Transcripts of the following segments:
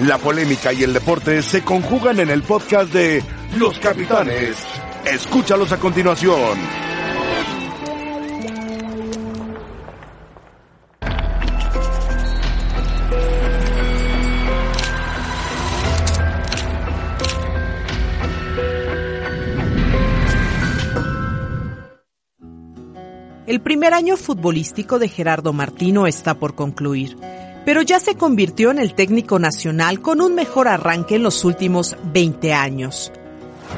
La polémica y el deporte se conjugan en el podcast de Los Capitanes. Escúchalos a continuación. El primer año futbolístico de Gerardo Martino está por concluir, pero ya se convirtió en el técnico nacional con un mejor arranque en los últimos 20 años.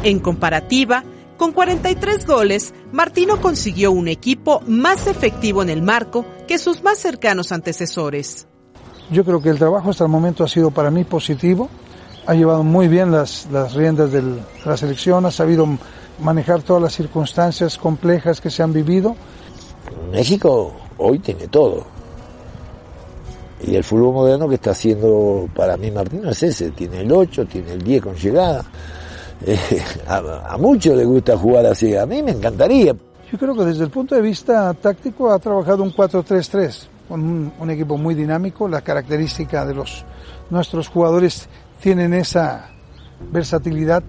En comparativa, con 43 goles, Martino consiguió un equipo más efectivo en el marco que sus más cercanos antecesores. Yo creo que el trabajo hasta el momento ha sido para mí positivo, ha llevado muy bien las, las riendas de la selección, ha sabido manejar todas las circunstancias complejas que se han vivido México hoy tiene todo. Y el fútbol moderno que está haciendo para mí Martino es ese, tiene el 8, tiene el 10 con llegada. Eh, a, muchos les gusta jugar así, a mí me encantaría. Yo creo que desde el punto de vista táctico ha trabajado un 4-3-3, con un equipo muy dinámico, la característica de los nuestros jugadores tienen esa versatilidad.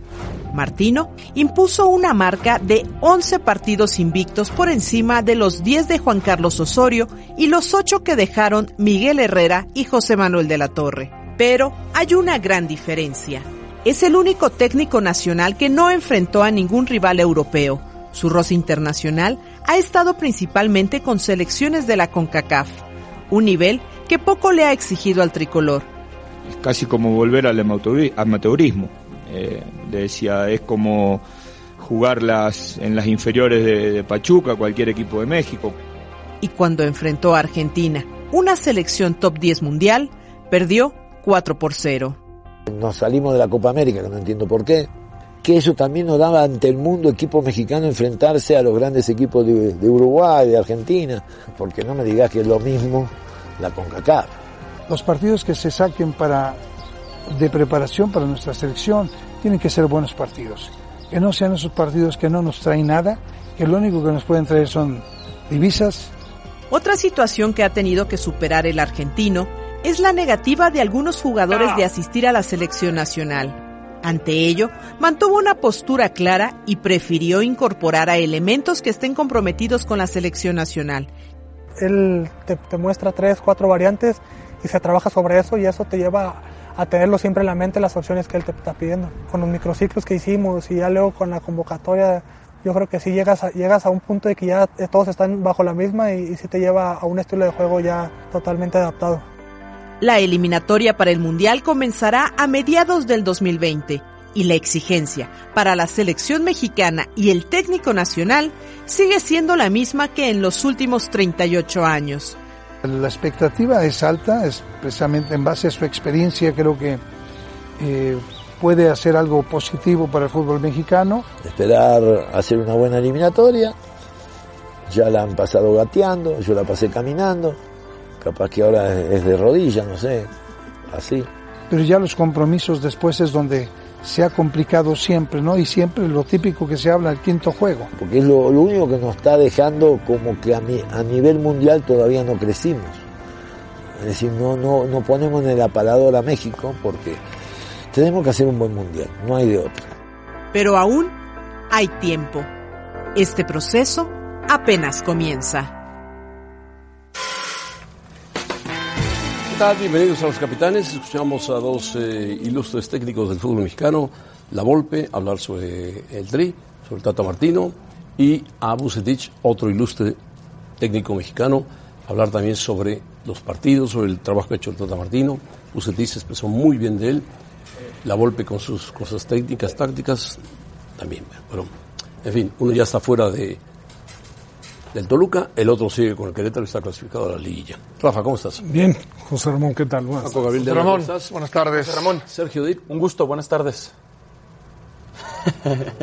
Martino impuso una marca de 11 partidos invictos por encima de los 10 de Juan Carlos Osorio y los 8 que dejaron Miguel Herrera y José Manuel de la Torre. Pero hay una gran diferencia. Es el único técnico nacional que no enfrentó a ningún rival europeo. Su roce internacional ha estado principalmente con selecciones de la CONCACAF, un nivel que poco le ha exigido al tricolor. Es casi como volver al amateurismo eh, decía, es como jugarlas en las inferiores de, Pachuca, cualquier equipo de México. Y cuando enfrentó a Argentina, una selección top 10 mundial, perdió 4 por 0. Nos salimos de la Copa América, que no entiendo por qué. Que eso también nos daba ante el mundo equipo mexicano enfrentarse a los grandes equipos de, de Uruguay, de Argentina. Porque no me digas que es lo mismo la CONCACAF. Los partidos que se saquen para de preparación para nuestra selección tienen que ser buenos partidos. Que no sean esos partidos que no nos traen nada, que lo único que nos pueden traer son divisas. Otra situación que ha tenido que superar el argentino es la negativa de algunos jugadores de asistir a la selección nacional. Ante ello, mantuvo una postura clara y prefirió incorporar a elementos que estén comprometidos con la selección nacional. Él te, te muestra tres, cuatro variantes y se trabaja sobre eso y eso te lleva a tenerlo siempre en la mente las opciones que él te está pidiendo. Con los microciclos que hicimos y ya luego con la convocatoria, yo creo que sí llegas a, llegas a un punto de que ya todos están bajo la misma y, y sí te lleva a un estilo de juego ya totalmente adaptado. La eliminatoria para el Mundial comenzará a mediados del 2020 y la exigencia para la selección mexicana y el técnico nacional sigue siendo la misma que en los últimos 38 años. La expectativa es alta, es precisamente en base a su experiencia creo que eh, puede hacer algo positivo para el fútbol mexicano. Esperar hacer una buena eliminatoria, ya la han pasado gateando, yo la pasé caminando, capaz que ahora es de rodilla, no sé, así. Pero ya los compromisos después es donde se ha complicado siempre, ¿no? Y siempre lo típico que se habla, el quinto juego. Porque es lo, lo único que nos está dejando como que a, mi, a, nivel mundial todavía no crecimos. Es decir, no, no, no ponemos en el aparador a México porque tenemos que hacer un buen mundial, no hay de otra. Pero aún hay tiempo. Este proceso apenas comienza. Tal? Bienvenidos a los capitanes. Escuchamos a dos eh, ilustres técnicos del fútbol mexicano, La Volpe, hablar sobre el Tri, sobre Tata Martino, y a Bucetich, otro ilustre técnico mexicano, hablar también sobre los partidos, sobre el trabajo que hecho el Tata Martino. Bucetich se expresó muy bien de él, La Volpe con sus cosas técnicas, tácticas, también. Bueno, en fin, uno ya está fuera de, del Toluca, el otro sigue con el Querétaro y está clasificado a la liguilla. Rafa, ¿cómo estás? Bien, José Ramón, ¿qué tal? Buenas Paco Gabriel de Ramón, estás? buenas tardes. José Ramón, Sergio Dip. Un gusto, buenas tardes.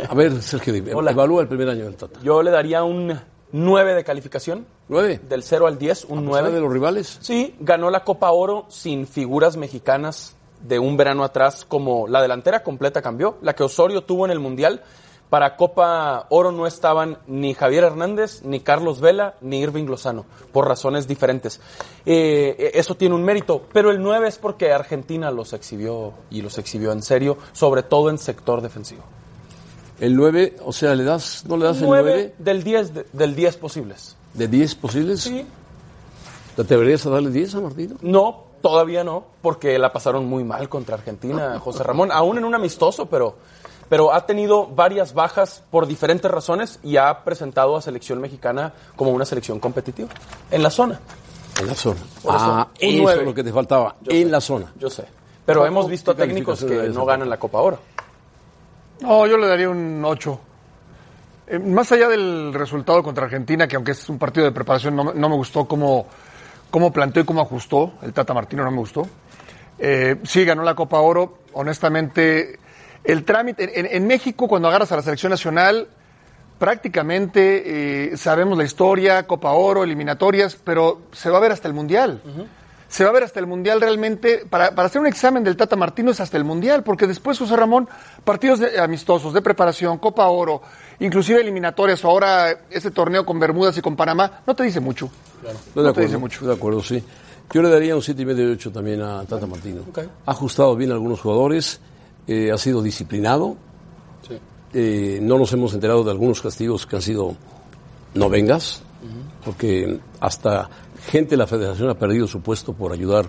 A ver, Sergio Dip, Hola. evalúa el primer año del Tata. Yo le daría un 9 de calificación. ¿Nueve? Del 0 al 10, un ¿A 9. pesar de los rivales? Sí, ganó la Copa Oro sin figuras mexicanas de un verano atrás, como la delantera completa cambió. La que Osorio tuvo en el Mundial, Para Copa Oro no estaban ni Javier Hernández, ni Carlos Vela, ni Irving Lozano, por razones diferentes. Eh, eso tiene un mérito, pero el 9 es porque Argentina los exhibió y los exhibió en serio, sobre todo en sector defensivo. El 9, o sea, ¿le das, ¿no le das el 9 del 10 de- del 10 posibles. de 10 posibles? Sí. ¿Te atreverías a darle 10 a Martino? No, todavía no, porque la pasaron muy mal contra Argentina, José Ramón, aún en un amistoso, pero, pero ha tenido varias bajas por diferentes razones y ha presentado a selección mexicana como una selección competitiva en la zona. En la zona. Ah, eso es lo que te faltaba, Yo en sé. la zona. Yo sé. Pero ¿Cómo- hemos visto a técnicos que no ganan la Copa Oro. No, yo le daría un 8. Eh, más allá del resultado contra Argentina, que aunque es un partido de preparación, no, me- no me gustó cómo, cómo planteó y cómo ajustó. El Tata Martino no me gustó. Eh, sí, ganó la Copa Oro. Honestamente, el trámite. En, en México, cuando agarras a la selección nacional, prácticamente eh, sabemos la historia, Copa Oro, eliminatorias, pero se va a ver hasta el Mundial. Se va a ver hasta el Mundial realmente. Para, para hacer un examen del Tata Martino es hasta el Mundial, porque después, José Ramón, partidos de- amistosos, de preparación, Copa Oro, inclusive eliminatorias, o ahora ese torneo con Bermudas y con Panamá, no te dice mucho. Estoy de No te acuerdo, dice mucho. de acuerdo, sí. Yo le daría un 7,5 y medio de 8 también a Tata Martino. Ha ajustado bien a algunos jugadores, eh, ha sido disciplinado. Eh, no nos hemos enterado de algunos castigos que han sido no vengas, porque hasta gente de la federación ha perdido su puesto por ayudar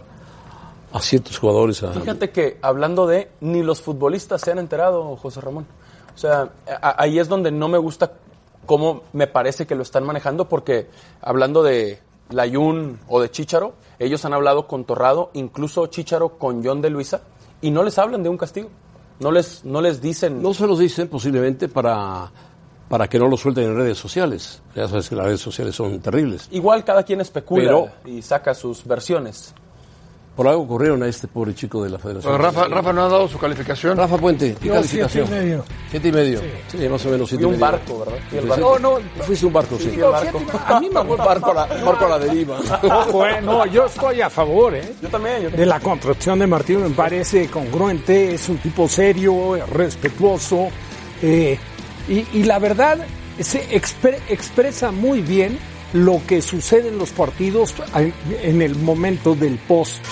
a ciertos jugadores a... Fíjate que hablando de ni los futbolistas se han enterado, José Ramón. O sea, a- ahí es donde no me gusta cómo me parece que lo están manejando, porque hablando de Layún o de Chicharo, ellos han hablado con Torrado, incluso Chicharo con John de Luisa, y no les hablan de un castigo. No les, no les dicen. No se los dicen posiblemente para, para que no lo suelten en redes sociales. Ya sabes que las redes sociales son terribles. Igual cada quien especula Pero- y saca sus versiones. Por algo corrieron a este pobre chico de la federación. Pero Rafa, Rafa no ha dado su calificación. Rafa Puente, ¿qué Yo, calificación? siete y medio. Siete y medio. Sí, más o menos siete Y y un medio. barco, ¿verdad? Y el barco. No, no, fuiste un barco, sí. y el barco. A mí me fue barco a la, barco a la deriva. Ojo, eh, no, yo estoy a favor, ¿eh? Yo también, yo De también. la construcción de Martino me parece congruente, es un tipo serio, respetuoso, eh, y, y la verdad se expre- expresa muy bien lo que sucede en los partidos en, el momento del post.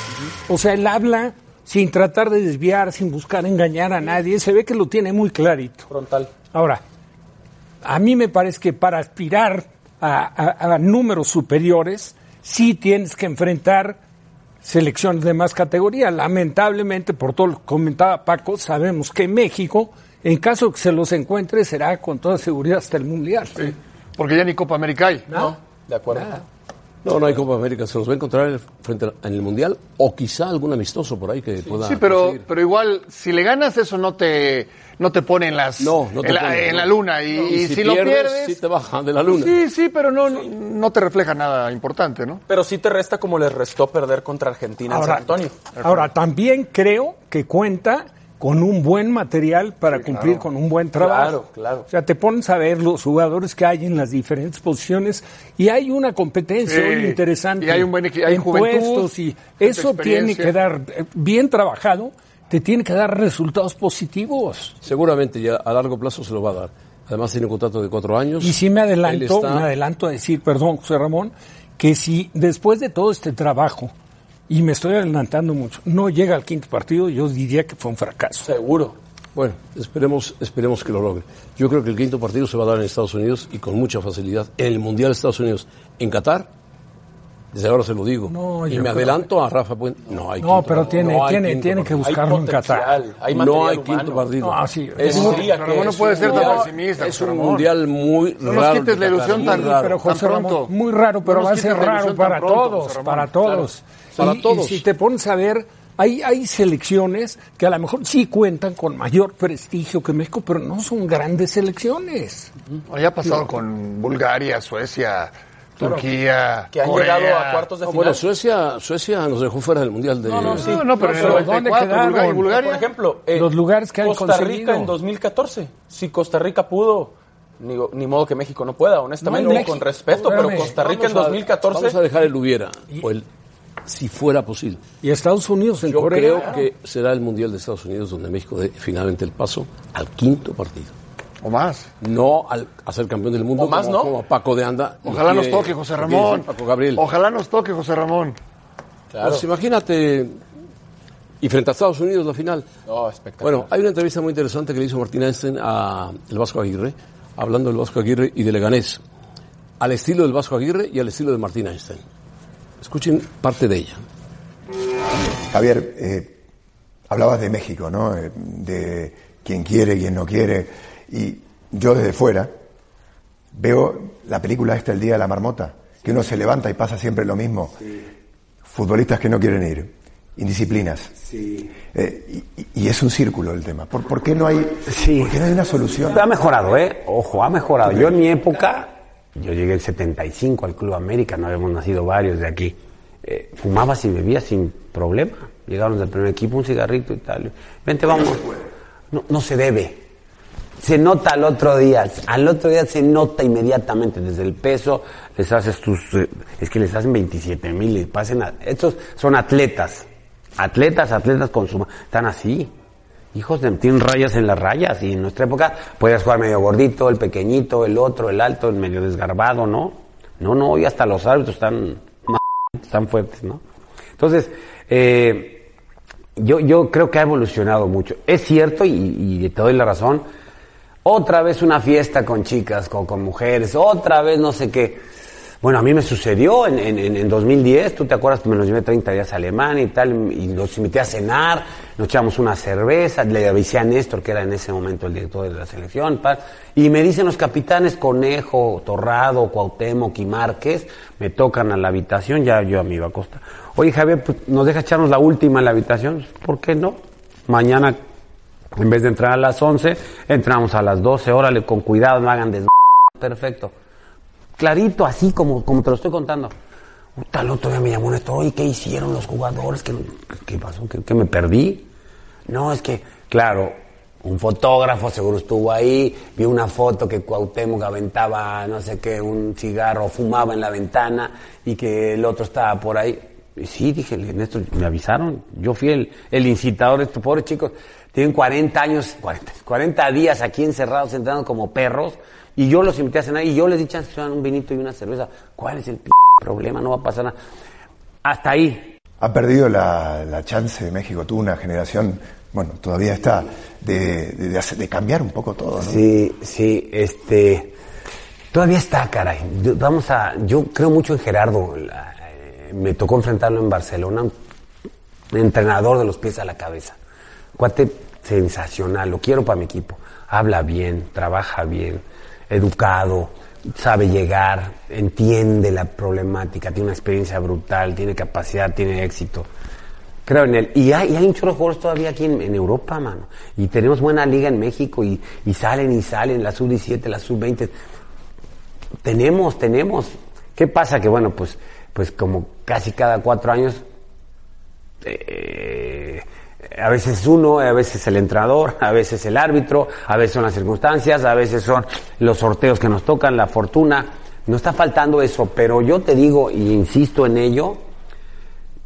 O sea, él habla sin tratar de desviar, sin buscar engañar a nadie, se ve que lo tiene muy clarito. Frontal. Ahora, a mí me parece que para aspirar a, a- a números superiores, sí tienes que enfrentar selecciones de más categoría. Lamentablemente, por todo lo que comentaba Paco, sabemos que México, en caso que se los encuentre, será con toda seguridad hasta el Mundial. Sí, porque ya ni Copa América hay. No, de acuerdo. No, no hay Copa América. Se los va a encontrar frente a- en el Mundial o quizá algún amistoso por ahí que pueda Sí, pero, conseguir. pero igual, si le ganas, eso no te, no te pone en las No, no te en, la, pone, en no. la luna. Y, No, y si, lo pierdes, sí te baja de la luna. sí, sí, pero no, no, no te refleja nada importante, ¿no? Pero sí te resta como les restó perder contra Argentina en Ahora, San Antonio. ahora, también creo que cuenta con un buen material para cumplir con un buen trabajo. Claro, claro. O sea, te pones a ver los jugadores que hay en las diferentes posiciones y hay una competencia Sí, hoy interesante. y hay un buen equi- hay en juventud, y eso tiene que dar, eh, bien trabajado, te tiene que dar resultados positivos. Seguramente ya a largo plazo se lo va a dar. Además tiene un contrato de cuatro años. Y sí me adelanto, está- me adelanto a decir, perdón, José Ramón, que si después de todo este trabajo, y me estoy adelantando mucho, no llega al quinto partido, yo diría que fue un fracaso. Seguro. Bueno, esperemos, esperemos que lo logre. Yo creo que el quinto partido se va a dar en Estados Unidos y con mucha facilidad. En el Mundial de Estados Unidos, en Qatar, desde ahora se lo digo. No, y me adelanto a Rafa Puente. No hay No, pero partido. tiene, No hay tiene, tiene que buscarlo en Qatar. hay No hay humano. quinto partido. No, sí, Es no, pero que no puede un ser tan mundial- pesimista. Es un mundial muy No raro. nos quites la ilusión tan, muy raro. pero José Ramón, muy raro, pero No va a ser raro para todos, para todos. Para Y- y todos. si te pones a ver, hay, hay selecciones que a lo mejor sí cuentan con mayor prestigio que México, pero no son grandes selecciones. Ya ha pasado con Bulgaria, Suecia, Turquía, Que han Corea. llegado a cuartos de No, final. bueno, Suecia, Suecia nos dejó fuera del mundial de. No, no, sí. No, no, pero Pero ¿dónde 94, quedaron? Bulgaria, Bulgaria. Por ejemplo, eh, Los lugares que han Costa conseguido. Rica en 2014. Si Costa Rica pudo, ni, ni modo que México no pueda, honestamente, No, con respeto, pero Costa Rica en Vamos a- 2014. Vamos a dejar el hubiera, o el si fuera posible. Y Estados Unidos en Yo Corea. creo que será el Mundial de Estados Unidos donde México dé finalmente el paso al quinto partido. O más. No al, a ser campeón del mundo O más, como, ¿no? como Paco de Anda. Ojalá nos toque, José Ramón. Paco Gabriel. Ojalá nos toque, José Ramón. Pues imagínate, y frente a Estados Unidos la final. No, espectacular. Bueno, hay una entrevista muy interesante que le hizo Martín Einstein a el Vasco Aguirre, hablando del Vasco Aguirre y de Leganés, al estilo del Vasco Aguirre y al estilo de Martín Einstein. Escuchen parte de ella. Javier, eh, hablabas de México, ¿no? Eh, De quién quiere, quién no quiere. Y yo desde fuera veo la película esta, El Día de la Marmota, que uno se levanta y pasa siempre lo mismo. Futbolistas que no quieren ir, indisciplinas. Eh, y, y es un círculo el tema. ¿Por, por qué no hay, Sí. por qué no hay una solución? Ha mejorado, ¿eh? Ojo, ha mejorado. Yo en mi época, yo llegué en 75 al Club América, no habíamos nacido varios de aquí. Eh, fumabas y bebías sin problema. Llegaron del primer equipo, un cigarrito y tal. Vente, vamos. No, no se debe. Se nota al otro día. Al otro día se nota inmediatamente. Desde el peso, les haces tus. eh, es que les hacen 27 mil y pasen. a- estos son atletas. Atletas, atletas con su. Están así. Hijos de, tienen rayas en las rayas y en nuestra época podías jugar medio gordito, el pequeñito, el otro, el alto, el medio desgarbado, ¿no? No, no, hoy hasta los árbitros están más están fuertes, ¿no? Entonces, eh, yo, yo creo que ha evolucionado mucho. Es cierto y, y te doy la razón. Otra vez una fiesta con chicas, con, con mujeres, otra vez no sé qué. Bueno, a mí me sucedió en, en, en- en 2010, tú te acuerdas que me los llevé 30 días a Alemania y tal, y los invité a cenar, nos echamos una cerveza, le avisé a Néstor, que era en ese momento el director de la selección, y me dicen los capitanes Conejo, Torrado, Cuauhtémoc y me tocan a la habitación, ya yo me iba a acostar. Oye Javier, pues, ¿nos deja echarnos la última en la habitación? ¿Por qué no? Mañana, en vez de entrar a las 11, entramos a las 12, órale, con cuidado, no hagan des... Perfecto clarito, así como, como te lo estoy contando. Puta, el otro día me llamó Néstor, oye, ¿qué hicieron los jugadores? ¿Qué, pasó? ¿Qué, me perdí? No, es que, claro, un fotógrafo seguro estuvo ahí, vio una foto que Cuauhtémoc aventaba, no sé qué, un cigarro, fumaba en la ventana y que el otro estaba por ahí. Y sí, dije, Néstor, me avisaron. Yo fui el, el incitador de estos pobres chicos. Tienen 40 años, 40, 40 días aquí encerrados, entrando como perros. Y yo los invité a cenar y yo les di chance que un vinito y una cerveza. ¿Cuál es el p problema? No va a pasar nada. Hasta ahí. Ha perdido la, la chance de México, tuvo una generación, bueno, todavía está, de, de, de hacer- de cambiar un poco todo, ¿no? Sí, sí, este. Todavía está, caray. Vamos a. Yo creo mucho en Gerardo. La- eh, me tocó enfrentarlo en Barcelona. Un entrenador de los pies a la cabeza. Cuate sensacional. Lo quiero para mi equipo. Habla bien, trabaja bien, educado, sabe llegar, entiende la problemática, tiene una experiencia brutal, tiene capacidad, tiene éxito. Creo en él. Y hay, y hay un chorro de jugadores todavía aquí en, Europa, mano. Y tenemos buena liga en México y, y salen y salen, la sub-17, la sub-20. Tenemos, tenemos. ¿Qué pasa? Que bueno, pues, pues como casi cada cuatro años, eh, a veces uno, a veces el entrenador, a veces el árbitro, a veces son las circunstancias, a veces son los sorteos que nos tocan, la fortuna. No está faltando eso, pero yo te digo y insisto en ello,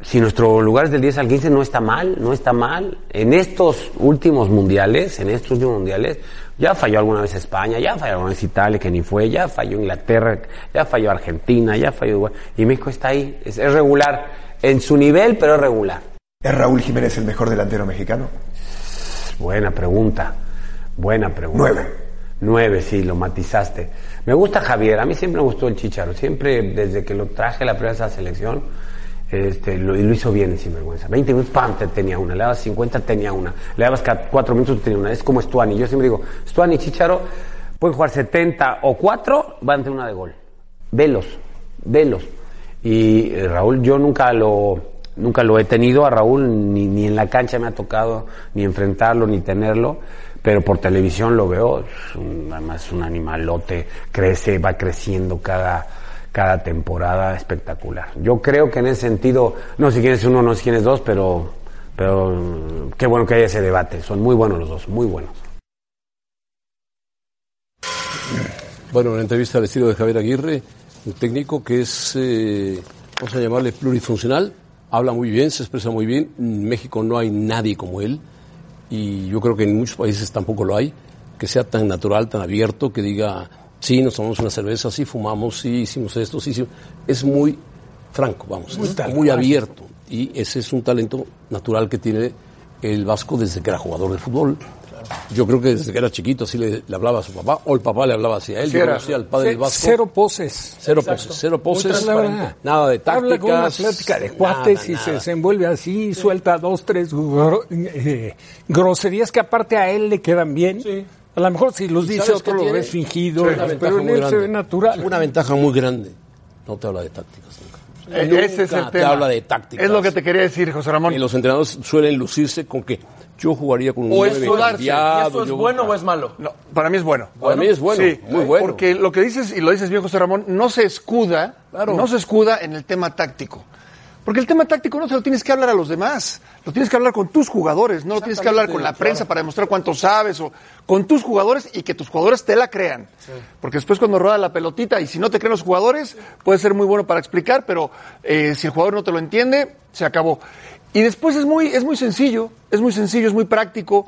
si nuestro lugar es del 10 al 15 no está mal, no está mal. En estos últimos mundiales, en estos últimos mundiales, ya falló alguna vez España, ya falló alguna vez Italia, que ni fue, ya falló Inglaterra, ya falló Argentina, ya falló Uruguay. Y México está ahí, es, es regular, en su nivel, pero es regular. ¿Es Raúl Jiménez el mejor delantero mexicano? Buena pregunta, buena pregunta. Nueve. Nueve, sí, lo matizaste. Me gusta Javier, a mí siempre me gustó el Chicharo, siempre desde que lo traje a la primera selección, este, lo, y lo hizo bien, sin vergüenza. 20 minutos, pam, te tenía una, le dabas 50, tenía una, le dabas 4 minutos, tenía una. Es como Stuani, yo siempre digo, Stuani y Chicharo pueden jugar 70 o 4, van a tener una de gol. Velos, velos. Y eh, Raúl, yo nunca lo, nunca lo he tenido a Raúl, ni, ni en la cancha me ha tocado, ni enfrentarlo, ni tenerlo, pero por televisión lo veo, es un- además un animalote, crece, va creciendo cada, cada temporada, espectacular. Yo creo que en ese sentido, no sé quién es uno, no sé quién es dos, pero, pero mm, qué bueno que haya ese debate, son muy buenos los dos, muy buenos. Bueno, una entrevista al estilo de Javier Aguirre, un técnico que es, eh, vamos a llamarle plurifuncional, habla muy bien, se expresa muy bien. En México no hay nadie como él y yo creo que en muchos países tampoco lo hay. que sea tan natural, tan abierto, que diga, sí, nos tomamos una cerveza, sí, fumamos, sí, hicimos esto, sí, hicimos... Es muy franco, vamos, Muy es abierto. Y ese es un talento natural que tiene el Vasco desde que era jugador de fútbol. Yo creo que desde que era chiquito así le, le hablaba a su papá, o el papá le hablaba así a él. Sí, Yo era. conocía al padre del Ce- Vasco. cero poses. Cero Exacto. poses, cero poses. Nada de Habla con una tácticas. plática de cuates nada, y se nada. desenvuelve así, suelta dos, tres gro- eh, groserías que aparte a él le quedan bien. A lo mejor si los ¿Y dice otro lo ves fingido, pero en él se ve natural. Una ventaja muy grande. No te habla de tácticas nunca. Eh, Nunca ese es el te tema. habla de tácticas. Es lo que te quería decir, José Ramón. Y los entrenadores suelen lucirse con que yo jugaría con un O es nueve sudarse. cambiado, ¿Y eso es yo- bueno o es malo? No, para mí es bueno. Para mí es bueno, muy bueno. Porque lo que dices, y lo dices bien, José Ramón, no se escuda, Claro. no se escuda en el tema táctico. Porque el tema táctico no se lo tienes que hablar a los demás, lo tienes que hablar con tus jugadores, no lo tienes que hablar con la prensa para demostrar cuánto sabes, o con tus jugadores y que tus jugadores te la crean. Porque después cuando rueda la pelotita y si no te creen los jugadores, puede ser muy bueno para explicar, pero eh, si el jugador no te lo entiende, se acabó. Y después es muy, es muy sencillo, es muy sencillo, es muy práctico.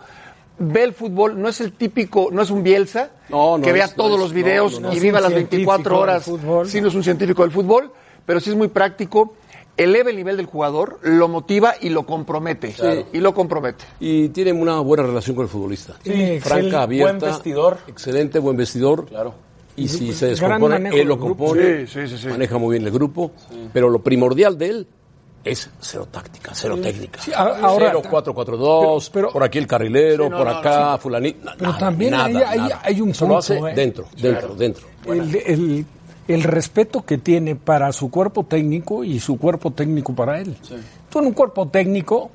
Ve el fútbol, no es el típico, no es un Bielsa, No, no que vea es, todos los videos no, no, no. y viva las científico 24 del horas. Sí, no es un científico del fútbol, pero sí es muy práctico. Eleva el nivel del jugador, lo motiva y lo compromete. Claro. Y lo compromete. Y tienen una buena relación con el futbolista. Sí. Franca, abierta. Buen vestidor. Excelente, buen vestidor. Claro. Y si se descompone, él lo compone. Sí, sí, sí, sí. Maneja muy bien el grupo. Pero lo primordial de él es cero táctica, cero técnica. Sí, ahora- cero 4-4-2, por aquí el carrilero, Sí, no, por no, acá, fulanito. Pero nada, también nada, hay, hay- nada. hay un punto. lo hace ¿eh? dentro, dentro, dentro. El, el- el respeto que tiene para su cuerpo técnico y su cuerpo técnico para él. Tú en un cuerpo técnico,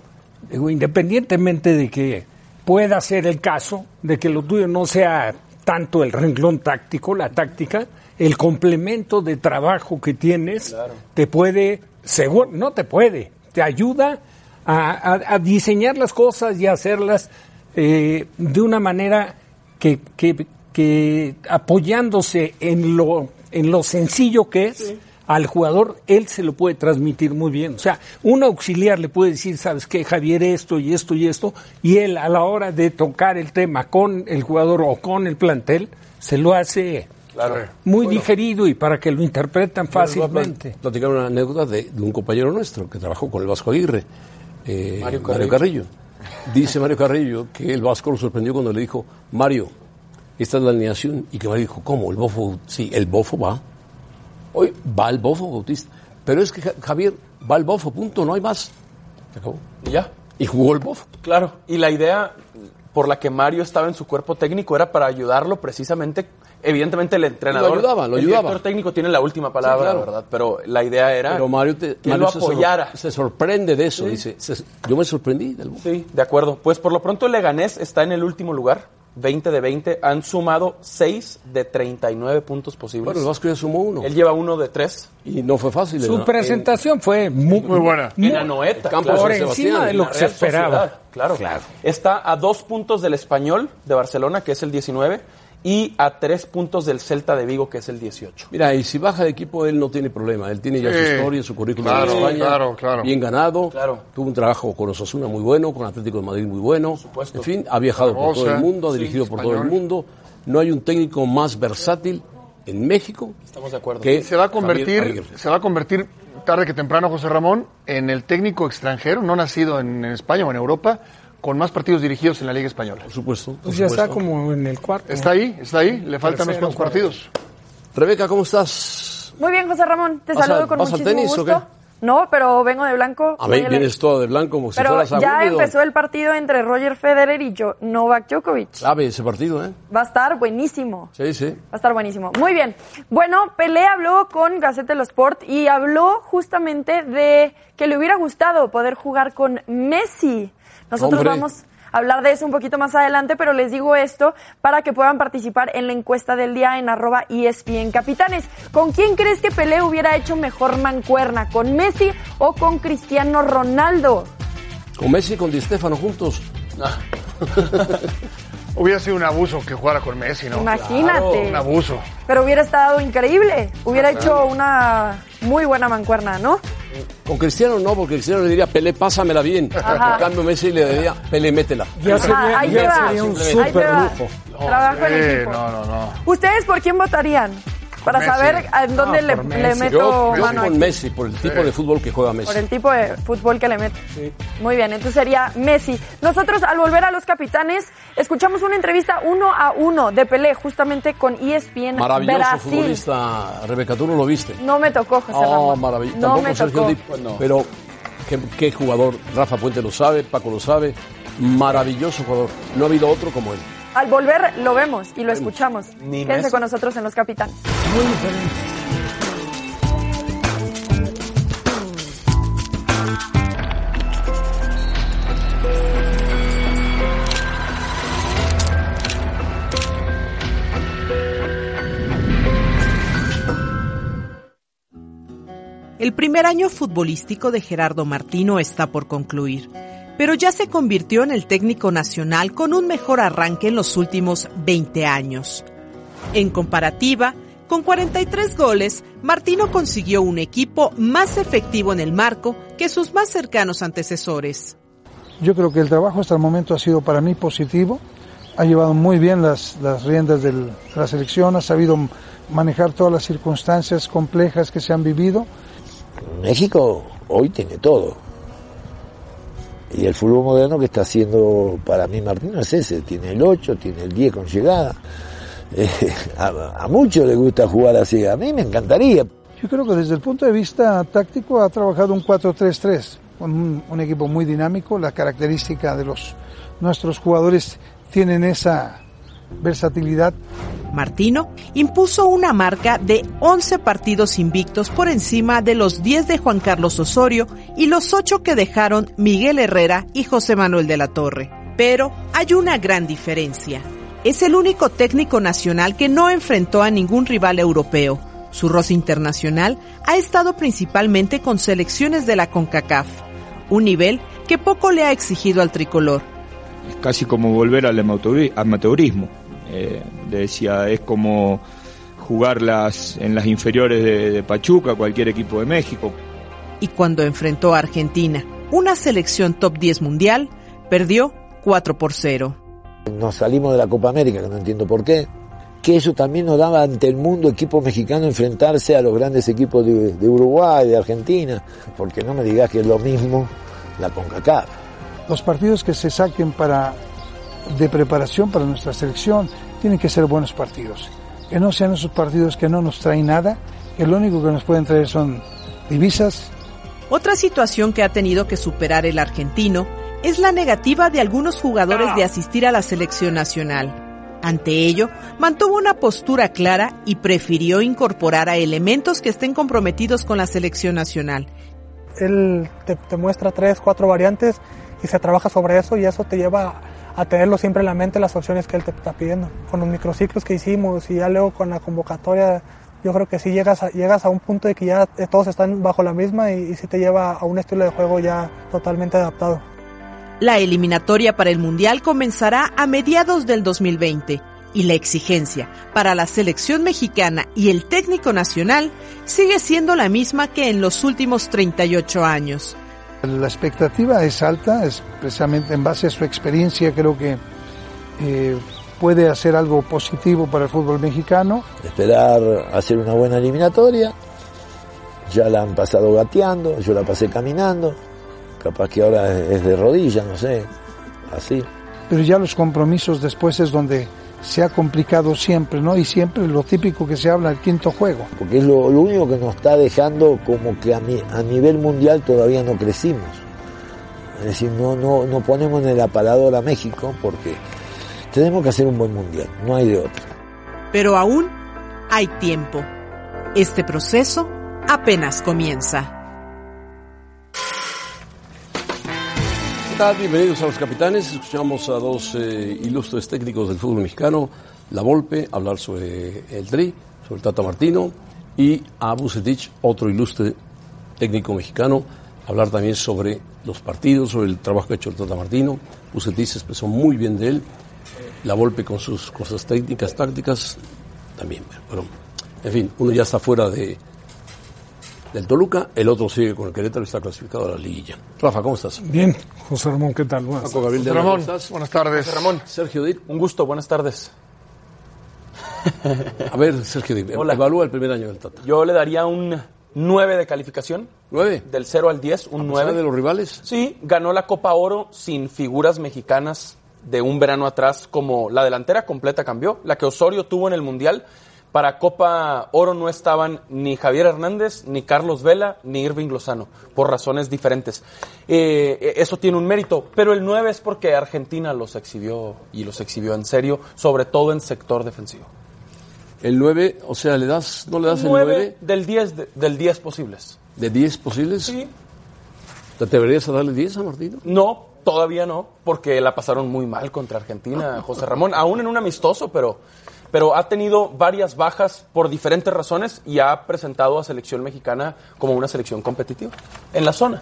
digo, independientemente de que pueda ser el caso, de que lo tuyo no sea tanto el renglón táctico, la táctica, el complemento de trabajo que tienes te puede, seguro, no te puede, te ayuda a, a- a diseñar las cosas y a hacerlas eh, de una manera que, que- que apoyándose en lo, en lo sencillo que es, al jugador él se lo puede transmitir muy bien. O sea, un auxiliar le puede decir, sabes qué, Javier, esto y esto y esto, y él a la hora de tocar el tema con el jugador o con el plantel, se lo hace muy digerido y para que lo interpretan voy a fácilmente. plat- platicar una anécdota de, de un compañero nuestro que trabajó con el Vasco Aguirre, eh, Mario Mario, Carrillo. Carrillo. Dice Mario Carrillo que el Vasco lo sorprendió cuando le dijo, Mario, esta es la alineación. Y que Mario dijo, ¿cómo? ¿El Bofo? Sí, el Bofo va. Hoy va el Bofo Bautista. Pero es que Ja- Javier va el Bofo, punto, no hay más. Se acabó. Y ya. Y jugó el Bofo. Claro, y la idea por la que Mario estaba en su cuerpo técnico era para ayudarlo precisamente, evidentemente el entrenador, Lo ayudaba, lo el ayudaba. director técnico tiene la última palabra, Sí, claro. ¿verdad? Pero la idea era Pero Mario, te- que Mario lo se sor- apoyara. Se, sorprende de eso. Sí. Dice, se- yo me sorprendí del. Sí, de acuerdo. Pues por lo pronto el Leganés está en el último lugar, 20 de 20, han sumado 6 de 39 puntos posibles. Bueno, el Vasco ya sumó uno. Él lleva uno de 3. Y no fue fácil. Su ¿no? presentación fue muy, Muy buena. muy- En Anoeta, Campo claro. por encima de En lo la que se esperaba. Sociedad, Claro. Está a dos puntos del Español de Barcelona, que es el 19, y a tres puntos del Celta de Vigo, que es el 18. Mira, y si baja de equipo, él no tiene problema. Él tiene ya Sí. su historia, su currículum Claro, en España. claro, claro. Bien ganado. Claro. Tuvo un trabajo con Osasuna muy bueno, con Atlético de Madrid muy bueno. supuesto. En fin, ha viajado por todo el mundo, ha sí, dirigido por todo el mundo. No hay un técnico más versátil en México Estamos de acuerdo. que Se va a Javier convertir, se va a convertir tarde que temprano, José Ramón, en el técnico extranjero, no nacido en, en España o en Europa, con más partidos dirigidos en la Liga Española. Por supuesto. por Pues ya está como en el cuarto. Está ahí, está ahí, le faltan unos cuantos partidos. Rebeca, ¿cómo estás? Muy bien, José Ramón, te ¿Vas saludo al- con vas al muchísimo tenis o gusto. qué? No, pero vengo de blanco. A voy ver, a vienes todo de blanco como si Pero fueras a ya Wimbledon. empezó el partido entre Roger Federer y Jo- Novak Djokovic. Sabe ese partido, ¿eh? Va a estar buenísimo. Sí, sí. Va a estar buenísimo. Muy bien. Bueno, Pelé habló con Gazette dello Sport y habló justamente de que le hubiera gustado poder jugar con Messi. Nosotros Hombre. vamos a hablar de eso un poquito más adelante, pero les digo esto para que puedan participar en la encuesta del día en arroba E ESPN Capitanes. ¿Con quién crees que Pelé hubiera hecho mejor mancuerna? ¿Con Messi o con Cristiano Ronaldo? Con Messi y con Di Stefano juntos. Hubiera sido un abuso que jugara con Messi, ¿no? Imagínate. Un abuso. Pero hubiera estado increíble. Hubiera hecho una muy buena mancuerna, ¿no? Con Cristiano no, porque Cristiano le diría, Pelé, pásamela bien. Ajá. En cambio, Messi le diría, Pelé, métela. Ya sería, Ah, ahí ya sería un super lujo. Trabajo en Sí, equipo. no, no, no. ¿Ustedes por quién votarían? Para Messi. saber en dónde No, le, meto Yo, yo mano con aquí. Messi, por el tipo de fútbol que juega Messi. Por el tipo de fútbol que le mete. Muy bien, entonces sería Messi. Nosotros al volver a los capitanes, escuchamos una entrevista uno a uno de Pelé, justamente con ESPN Maravilloso Brasil. futbolista. Rebeca, tú no lo viste. No me tocó, José Oh, Ramón. maravilloso. No Tampoco me Sergio tocó. Dip, pero qué, qué jugador. Rafa Puente lo sabe, Paco lo sabe. Maravilloso jugador. No ha habido otro como él. Al volver lo vemos y lo escuchamos. Ni Quédense con nosotros en los capitanes. Muy diferente. El primer año futbolístico de Gerardo Martino está por concluir, pero ya se convirtió en el técnico nacional con un mejor arranque en los últimos 20 años. En comparativa, con 43 goles, Martino consiguió un equipo más efectivo en el marco que sus más cercanos antecesores. Yo creo que el trabajo hasta el momento ha sido para mí positivo. Ha llevado muy bien las, las riendas del- de la selección, ha sabido manejar todas las circunstancias complejas que se han vivido. México hoy tiene todo. Y el fútbol moderno que está haciendo para mí Martino es ese, tiene el 8, tiene el 10 con llegada. Eh, a, muchos les gusta jugar así, a mí me encantaría. Yo creo que desde el punto de vista táctico ha trabajado un 4-3-3, con un, un equipo muy dinámico. La característica de los nuestros jugadores tienen esa versatilidad. Martino impuso una marca de 11 partidos invictos por encima de los 10 de Juan Carlos Osorio y los 8 que dejaron Miguel Herrera y José Manuel de la Torre. Pero hay una gran diferencia. Es el único técnico nacional que no enfrentó a ningún rival europeo. Su roce internacional ha estado principalmente con selecciones de la CONCACAF, un nivel que poco le ha exigido al tricolor. Es casi como volver al amateuri- amateurismo. Eh, le decía, es como jugar las, en las inferiores de, de Pachuca, cualquier equipo de México. y cuando enfrentó a Argentina, una selección top 10 mundial, perdió 4 por 0. Nos salimos de la Copa América, que no entiendo por qué. Que eso también nos daba ante el mundo equipo mexicano enfrentarse a los grandes equipos de, de Uruguay, de Argentina. Porque no me digas que es lo mismo la CONCACAF. Los partidos que se saquen para de preparación para nuestra selección tienen que ser buenos partidos. Que no sean esos partidos que no nos traen nada, que lo único que nos pueden traer son divisas, Otra situación que ha tenido que superar el argentino es la negativa de algunos jugadores de asistir a la selección nacional. Ante ello, mantuvo una postura clara y prefirió incorporar a elementos que estén comprometidos con la selección nacional. Él te, te muestra tres, cuatro variantes y se trabaja sobre eso y eso te lleva a tenerlo siempre en la mente las opciones que él te está pidiendo. Con los microciclos que hicimos y ya luego con la convocatoria, yo creo que sí llegas a, llegas a un punto de que ya todos están bajo la misma y, y sí te lleva a un estilo de juego ya totalmente adaptado. La eliminatoria para el Mundial comenzará a mediados del 2020 y la exigencia para la selección mexicana y el técnico nacional sigue siendo la misma que en los últimos 38 años. La expectativa es alta, es precisamente en base a su experiencia creo que eh, puede hacer algo positivo para el fútbol mexicano. Esperar hacer una buena eliminatoria. Ya la han pasado gateando, yo la pasé caminando. Capaz que ahora es de rodillas, no sé. Así. Pero ya los compromisos después es donde se ha complicado siempre, ¿no? Y siempre lo típico que se habla, el quinto juego. Porque es lo, lo único que nos está dejando como que a, mi- a nivel mundial todavía no crecimos. Es decir, no, no, no ponemos en el aparador a México porque tenemos que hacer un buen mundial, no hay de otro. Pero aún hay tiempo. Este proceso apenas comienza. Tal? Bienvenidos a los capitanes. Escuchamos a dos eh, ilustres técnicos del fútbol mexicano, La Volpe, hablar sobre el Tri, sobre el Tata Martino, y a Bucetich, otro ilustre técnico mexicano, hablar también sobre los partidos, sobre el trabajo que ha hecho el Tata Martino. Bucetich se expresó muy bien de él. La Volpe con sus cosas técnicas, tácticas, también. Pero, en fin, uno ya está fuera de, del Toluca, el otro sigue con el Querétaro y está clasificado a la liguilla. Rafa, ¿cómo estás? Bien, José Ramón, ¿qué tal? Buenas Paco Gabriel Ramón, ¿cómo estás? buenas tardes. José Ramón, Sergio Dip. un gusto, buenas tardes. A ver, Sergio Dip, Hola. evalúa el primer año del Tata. Yo le daría un 9 de calificación. ¿Nueve? Del 0 al 10, un ¿A pesar 9. de los rivales? Sí, ganó la Copa Oro sin figuras mexicanas de un verano atrás, como la delantera completa cambió. La que Osorio tuvo en el Mundial. Para Copa Oro no estaban ni Javier Hernández, ni Carlos Vela, ni Irving Lozano, por razones diferentes. Eh, eso tiene un mérito, pero el 9 es porque Argentina los exhibió y los exhibió en serio, sobre todo en sector defensivo. El 9, o sea, ¿le das, ¿no le das el 9 9 del 10, de- del 10 posibles. de 10 posibles? Sí. ¿Te atreverías a darle 10 a Martino? No, todavía no, porque la pasaron muy mal contra Argentina, José Ramón, aún en un amistoso, pero, pero ha tenido varias bajas por diferentes razones y ha presentado a selección mexicana como una selección competitiva en la zona.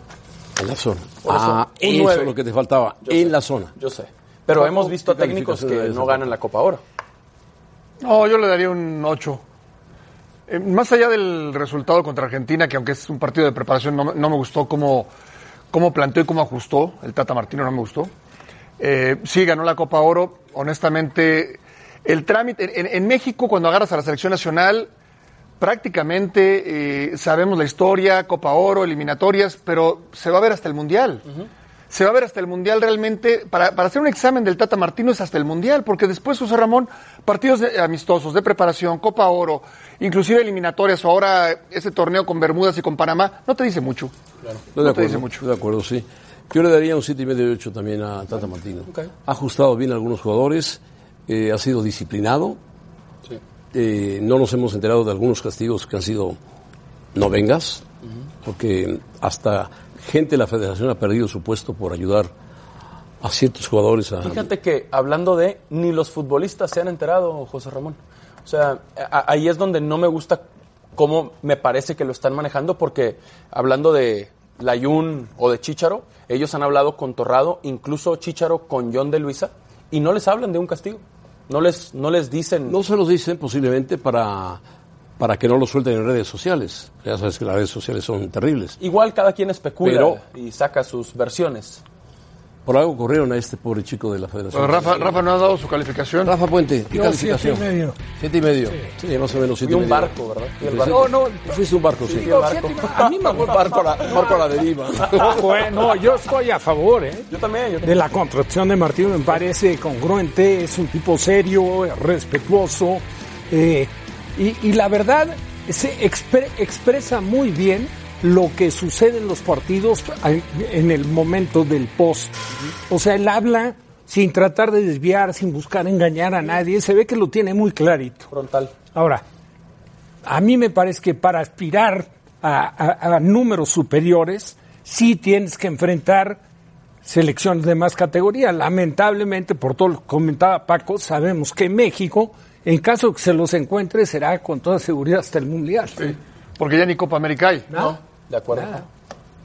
En la zona. Ah, eso nueve. es lo que te faltaba, Yo en sé. la zona. Yo sé. Pero hemos visto a ¿qué técnicos que no ganan la Copa Oro. No, yo le daría un 8. Eh, más allá del resultado contra Argentina, que aunque es un partido de preparación, no, me- no me gustó cómo, cómo planteó y cómo ajustó. El Tata Martino no me gustó. Eh, sí, ganó la Copa Oro. Honestamente, el trámite. En, en México, cuando agarras a la selección nacional, prácticamente eh, sabemos la historia, Copa Oro, eliminatorias, pero se va a ver hasta el Mundial. Se va a ver hasta el Mundial realmente. Para, para hacer un examen del Tata Martino es hasta el Mundial, porque después, José Ramón, partidos de- amistosos, de preparación, Copa Oro, inclusive eliminatorias, o ahora ese torneo con Bermudas y con Panamá, no te dice mucho. De No te acuerdo, dice mucho. de acuerdo, sí. Yo le daría un 7,5 y 8 también a Tata Martino. Ha ajustado bien a algunos jugadores, eh, ha sido disciplinado. Eh, no nos hemos enterado de algunos castigos que han sido no vengas, porque hasta gente de la federación ha perdido su puesto por ayudar a ciertos jugadores a... Fíjate que hablando de ni los futbolistas se han enterado, José Ramón. O sea, ahí es donde no me gusta cómo me parece que lo están manejando, porque hablando de Layún o de Chicharo, ellos han hablado con Torrado, incluso Chicharo con John de Luisa, y no les hablan de un castigo. No les, no les dicen. No se los dicen posiblemente para, para que no lo suelten en redes sociales. Ya sabes que las redes sociales son terribles. Igual cada quien especula Pero- y saca sus versiones. Por algo corrieron a este pobre chico de la federación. Pero Rafa, Rafa no ha dado su calificación. Rafa Puente, ¿qué Yo calificación? siete y medio. Siete y medio. Sí, más o menos siete Y y un medio. barco, ¿verdad? Y el Sí, barco. No, no, Fuiste un barco, sí. digo, siete y medio. a mí me Un barco la, barco a la deriva. Ojo, eh, no, yo estoy a favor, ¿eh? Yo también, yo también. De la contratación de Martino me parece congruente, es un tipo serio, respetuoso, eh, y, y la verdad se expre- expresa muy bien lo que sucede en los partidos en- el momento del post. O sea, él habla sin tratar de desviar, sin buscar engañar a nadie, se ve que lo tiene muy clarito. Frontal. Ahora, a mí me parece que para aspirar a, a- a números superiores, sí tienes que enfrentar selecciones de más categoría. Lamentablemente, por todo lo que comentaba Paco, sabemos que México, en caso que se los encuentre, será con toda seguridad hasta el Mundial. Porque ya ni Copa América hay. No, de acuerdo.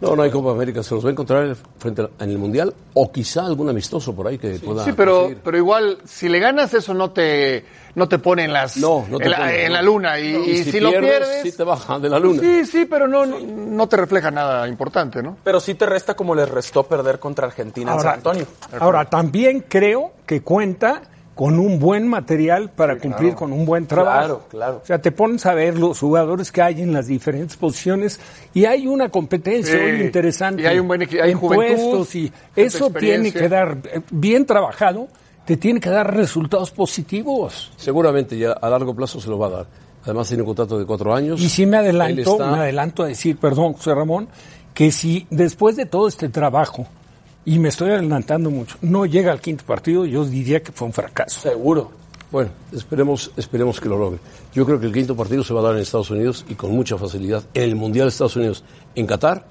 No, no hay Copa América. Se los va a encontrar frente a- en el Mundial o quizá algún amistoso por ahí que pueda Sí, pero, conseguir. pero igual, si le ganas, eso no te, no te pone en, las, No, no te en, la, pone, en no. la luna. Y, No, y si, lo pierdes, sí te baja de la luna. sí, sí, pero no, no, no te refleja nada importante, ¿no? Pero sí te resta como les restó perder contra Argentina en Ahora, San Antonio. ahora, también creo que cuenta con un buen material para cumplir con un buen trabajo. Claro, claro. O sea, te pones a ver los jugadores que hay en las diferentes posiciones y hay una competencia Sí, hoy interesante. y hay un buen equi- hay en juventud, puestos y eso tiene que dar, eh, bien trabajado, te tiene que dar resultados positivos. Seguramente ya a largo plazo se lo va a dar. Además tiene un contrato de cuatro años. Y sí me adelanto, está- me adelanto a decir, perdón, José Ramón, que si después de todo este trabajo, y me estoy adelantando mucho, no llega al quinto partido, yo diría que fue un fracaso. Seguro. Bueno, esperemos, esperemos que lo logre. Yo creo que el quinto partido se va a dar en Estados Unidos y con mucha facilidad. En el Mundial de Estados Unidos, en Qatar,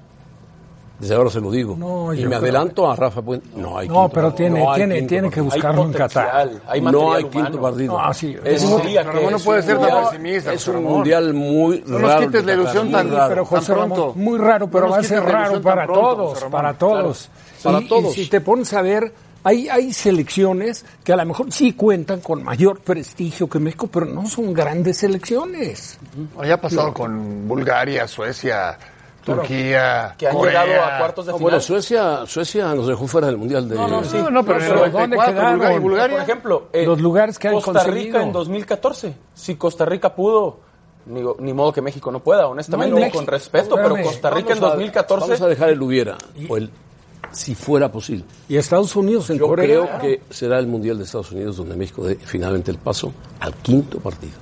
desde ahora se lo digo. No, y me adelanto a Rafa Puente. No hay No, quinto pero partido. tiene, No hay tiene, tiene que buscarlo en Qatar. hay no hay quinto humano. partido. No, sí, es, que no puede un ser tan mundial- pesimista. es un Ramón. mundial muy No nos raro. quites la ilusión tan- raro. Pero José tan Ramón, muy raro, pero va a ser raro para pronto, todos, para todos. Para Y- todos. Y si te pones a ver Hay, hay selecciones que a lo mejor sí cuentan con mayor prestigio que México, pero no son grandes selecciones. Ya ha pasado con Bulgaria, Suecia, Turquía, Que han Corea. llegado a cuartos de No, final. bueno, Suecia, Suecia nos dejó fuera del Mundial de... No, no, sí. No, no, pero en el ¿dónde 94, quedaron? Bulgaria. Por ejemplo, eh, Los lugares que han Costa conseguido. Rica en 2014. Si Costa Rica pudo, ni, ni modo que México no pueda, honestamente, No, México- con respeto, pero. Costa Rica en Vamos a- 2014. Vamos a dejar el hubiera, o el si fuera posible. Y Estados Unidos en Yo Corea. creo que será el Mundial de Estados Unidos donde México dé finalmente el paso al quinto partido.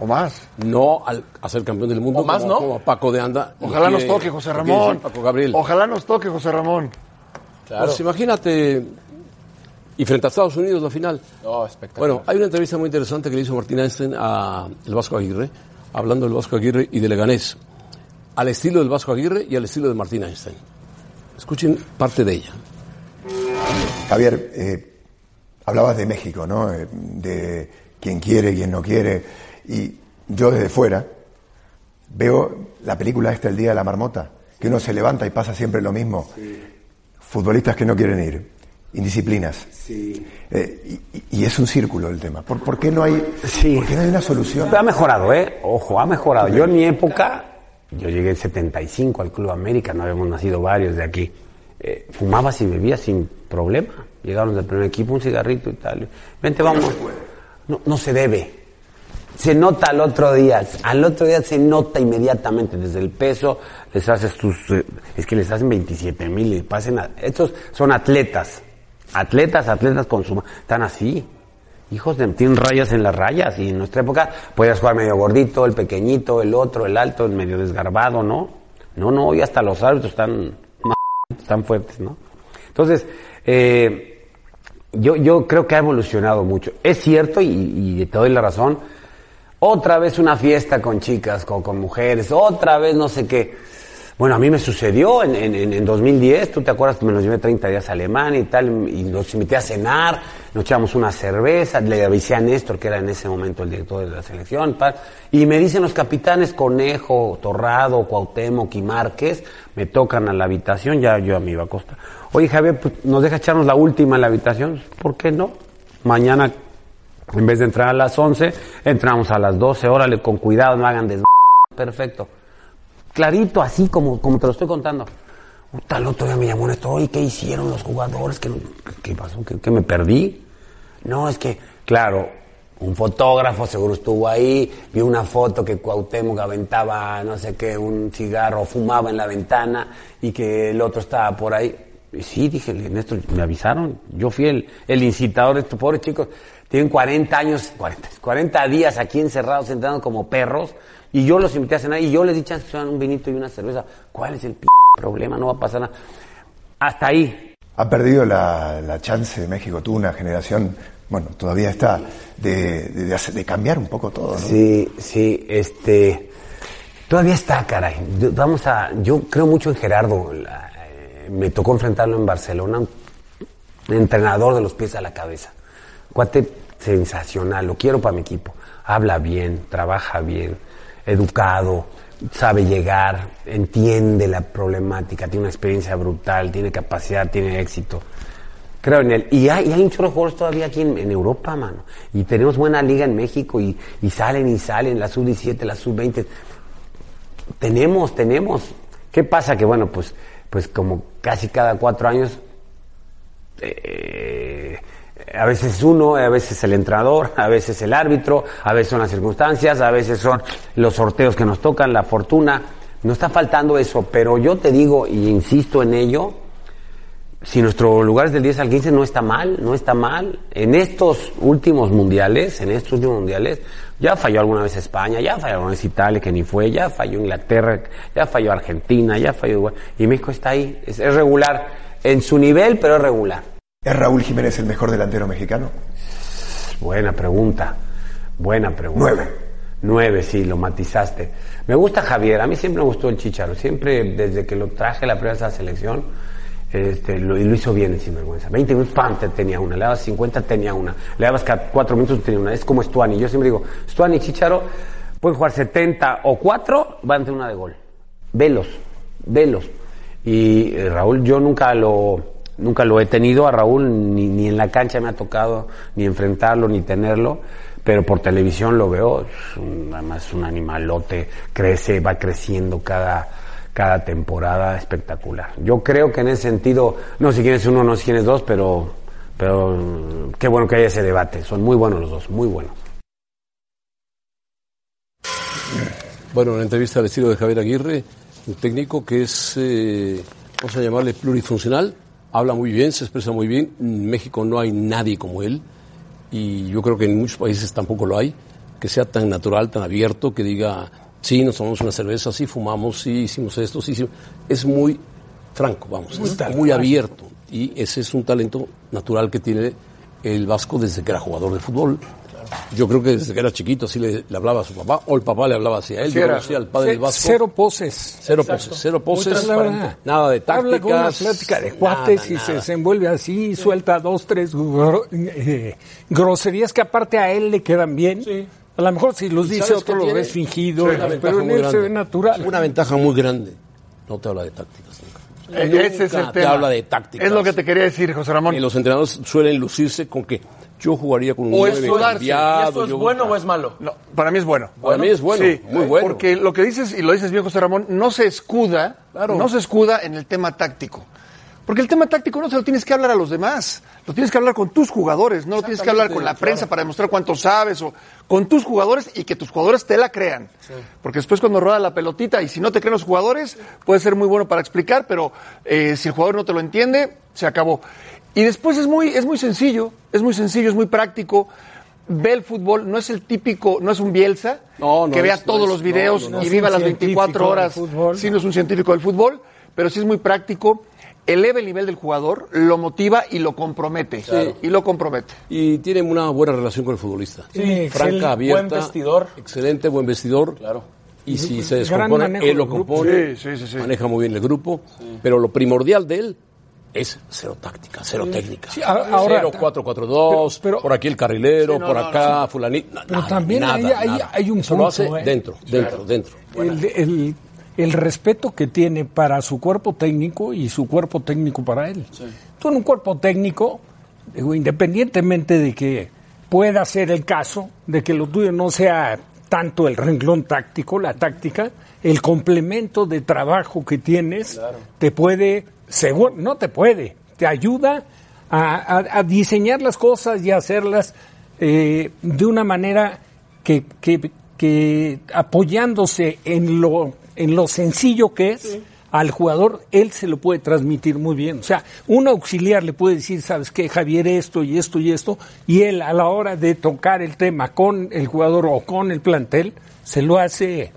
O más. No al, a ser campeón del mundo O más, como, ¿no? como a Paco de Anda. Ojalá nos toque, José Ramón. decir Paco Gabriel. Ojalá nos toque, José Ramón. Claro. Pues imagínate, y frente a Estados Unidos la final. No, espectacular. Bueno, hay una entrevista muy interesante que le hizo Martín Einstein a el Vasco Aguirre, hablando del Vasco Aguirre y de Leganés, al estilo del Vasco Aguirre y al estilo de Martín Einstein. Escuchen parte de ella. Javier, eh, hablabas de México, ¿no? Eh, De quién quiere, quién no quiere. Y yo desde fuera veo la película esta, El Día de la Marmota, que uno se levanta y pasa siempre lo mismo. Futbolistas que no quieren ir, indisciplinas. Eh, y, y es un círculo el tema. ¿Por, por qué no hay, Sí. por qué no hay una solución? Pero ha mejorado, ¿eh? Ojo, ha mejorado. Yo en mi época, yo llegué en 75 al Club América, no habíamos nacido varios de aquí. Eh, fumabas y bebías sin problema. Llegaron del primer equipo, un cigarrito y tal. Vente, vamos. No, no se debe. Se nota al otro día. Al otro día se nota inmediatamente. Desde el peso, les haces tus. eh, es que les hacen 27 mil y pasen a. Estos son atletas. Atletas, atletas con su. Están así. Hijos de, tienen rayas en las rayas y en nuestra época podías jugar medio gordito, el pequeñito, el otro, el alto, el medio desgarbado, ¿no? No, no, hoy hasta los árbitros están más están fuertes, ¿no? Entonces, eh, yo, yo creo que ha evolucionado mucho. Es cierto y, y te doy la razón. Otra vez una fiesta con chicas, con, mujeres, otra vez no sé qué. Bueno, a mí me sucedió en, en, en 2010, tú te acuerdas me los llevé 30 días a Alemania y tal, y nos invité a cenar, nos echamos una cerveza, le avisé a Néstor, que era en ese momento el director de la selección, y me dicen los capitanes Conejo, Torrado, Cuauhtémoc y Márquez, me tocan a la habitación, ya yo me iba a acostar. Oye Javier, pues, ¿nos deja echarnos la última en la habitación? ¿Por qué no? Mañana, en vez de entrar a las 11, entramos a las 12, órale, con cuidado, no hagan des... Perfecto clarito, así como, como te lo estoy contando. Puta, el otro día me llamó esto, oye, ¿qué hicieron los jugadores? ¿Qué, qué pasó? ¿Qué, qué me perdí? No, es que, claro, un fotógrafo seguro estuvo ahí, vio una foto que Cuauhtémoc aventaba, no sé qué, un cigarro, fumaba en la ventana y que el otro estaba por ahí. Y sí, dije, Néstor, me avisaron. Yo fui el, el incitador de estos pobres chicos. Tienen 40 años, 40, 40 días aquí encerrados, entrando como perros. Y yo los invité a cenar y yo les di chance que un vinito y una cerveza. ¿Cuál es el p problema? No va a pasar nada. Hasta ahí. Ha perdido la, la chance de México, tuvo una generación, bueno, todavía está, de, de, de hacer- de cambiar un poco todo, ¿no? Sí, sí, este. Todavía está, caray. Vamos a. Yo creo mucho en Gerardo. La- eh, me tocó enfrentarlo en Barcelona. Entrenador de los pies a la cabeza. Cuate sensacional. Lo quiero para mi equipo. Habla bien, trabaja bien, educado, sabe llegar, entiende la problemática, tiene una experiencia brutal, tiene capacidad, tiene éxito. Creo en él. Y hay, y hay un chorro de jugadores todavía aquí en, Europa, mano. Y tenemos buena liga en México y, y salen y salen, la sub-17, la sub-20. Tenemos, tenemos. ¿Qué pasa? Que bueno, pues, pues como casi cada cuatro años, eh, a veces uno, a veces el entrenador, a veces el árbitro, a veces son las circunstancias, a veces son los sorteos que nos tocan, la fortuna. No está faltando eso, pero yo te digo y insisto en ello, si nuestro lugar es del 10 al 15 no está mal, no está mal. En estos últimos mundiales, en estos últimos mundiales, ya falló alguna vez España, ya falló alguna vez Italia, que ni fue, ya falló Inglaterra, ya falló Argentina, ya falló. Y México está ahí, es, es regular, en su nivel, pero es regular. ¿Es Raúl Jiménez el mejor delantero mexicano? Buena pregunta, buena pregunta. Nueve. Nueve, sí, lo matizaste. Me gusta Javier, a mí siempre me gustó el Chicharo, siempre desde que lo traje a la primera esa selección, este, lo, y lo hizo bien en sinvergüenza. 20 minutos, ¡pam! te tenía una, le dabas 50, tenía una, le dabas 4 minutos, tenía una. Es como Stuani, yo siempre digo, Stuani y Chicharo pueden jugar 70 o 4, van a tener una de gol. Velos, velos. Y eh, Raúl, yo nunca lo, Nunca lo he tenido a Raúl, ni, ni en la cancha me ha tocado ni enfrentarlo ni tenerlo, pero por televisión lo veo, es un- además un animalote, crece, va creciendo cada, cada temporada, espectacular. Yo creo que en ese sentido, no sé quién es uno, no sé quién es dos, pero, pero mm, qué bueno que haya ese debate, son muy buenos los dos, muy buenos. Bueno, una entrevista al estilo de Javier Aguirre, un técnico que es, eh, vamos a llamarle plurifuncional, habla muy bien, se expresa muy bien. En México no hay nadie como él. Y yo creo que en muchos países tampoco lo hay, que sea tan natural, tan abierto, que diga, sí, nos tomamos una cerveza, sí, fumamos, sí, hicimos esto, sí, hicimos... Es muy franco, vamos, Muy es tal muy abierto. Y ese es un talento natural que tiene el Vasco desde que era jugador de fútbol. Yo creo que desde que era chiquito así le, le hablaba a su papá, o el papá le hablaba así a él. Sí, Yo era- conocía al padre del Vasco. Cero poses. Cero Exacto. poses, cero poses, nada de Habla con una tácticas, plática de nada, cuates y nada. se desenvuelve así, suelta dos, tres gro- eh, groserías que aparte a él le quedan bien. A lo mejor si los ¿Y dice otro lo ves fingido, Sí, pero en él se ve natural. Una ventaja muy grande. No te habla de tácticas. nunca. Eh, Nunca ese es el te tema. habla de tácticas. Es lo que te quería decir, José Ramón. Y los entrenadores suelen lucirse con que yo jugaría con un O es nueve sudarse. cambiado, ¿Y eso es yo- bueno o es malo? No, para mí es bueno. Para mí es bueno, Sí, muy bueno. Porque lo que dices, y lo dices bien, José Ramón, no se escuda, Claro. no se escuda en el tema táctico. Porque el tema táctico no se lo tienes que hablar a los demás, lo tienes que hablar con tus jugadores, no lo tienes que hablar con la prensa para demostrar cuánto sabes, o con tus jugadores y que tus jugadores te la crean. Porque después cuando rueda la pelotita y si no te creen los jugadores, puede ser muy bueno para explicar, pero eh, si el jugador no te lo entiende, se acabó. Y después es muy, es muy sencillo, es muy sencillo, es muy práctico. Ve el fútbol, no es el típico, no es un Bielsa, No, no que vea es, todos los videos no, no, no y viva las científico 24 del horas. Sí, no es un científico del fútbol, pero sí es muy práctico. Eleva el nivel del jugador, lo motiva y lo compromete. Y lo compromete. Y tiene una buena relación con el futbolista. Sí. Franca, abierta. Buen vestidor. Excelente, buen vestidor. Claro. Y si se descompone, él lo compone. Sí, sí, sí, sí. Maneja muy bien el grupo. Pero lo primordial de él es cero táctica, cero técnica. Sí, ahora- cero 4-4-2, Pero- pero- por aquí el carrilero, Sí, no, por no, acá, fulanito. no, Pero nada, también nada, hay- hay- nada. hay un Eso lo hace punto, ¿eh? dentro, dentro, dentro. El, el- el respeto que tiene para su cuerpo técnico y su cuerpo técnico para él. Tú en un cuerpo técnico, digo, independientemente de que pueda ser el caso, de que lo tuyo no sea tanto el renglón táctico, la táctica, el complemento de trabajo que tienes te puede, seguro, no te puede, te ayuda a, a- a diseñar las cosas y a hacerlas eh, de una manera que, que- que apoyándose en lo, en lo sencillo que es, al jugador él se lo puede transmitir muy bien. O sea, un auxiliar le puede decir, sabes qué, Javier, esto y esto y esto, y él a la hora de tocar el tema con el jugador o con el plantel, se lo hace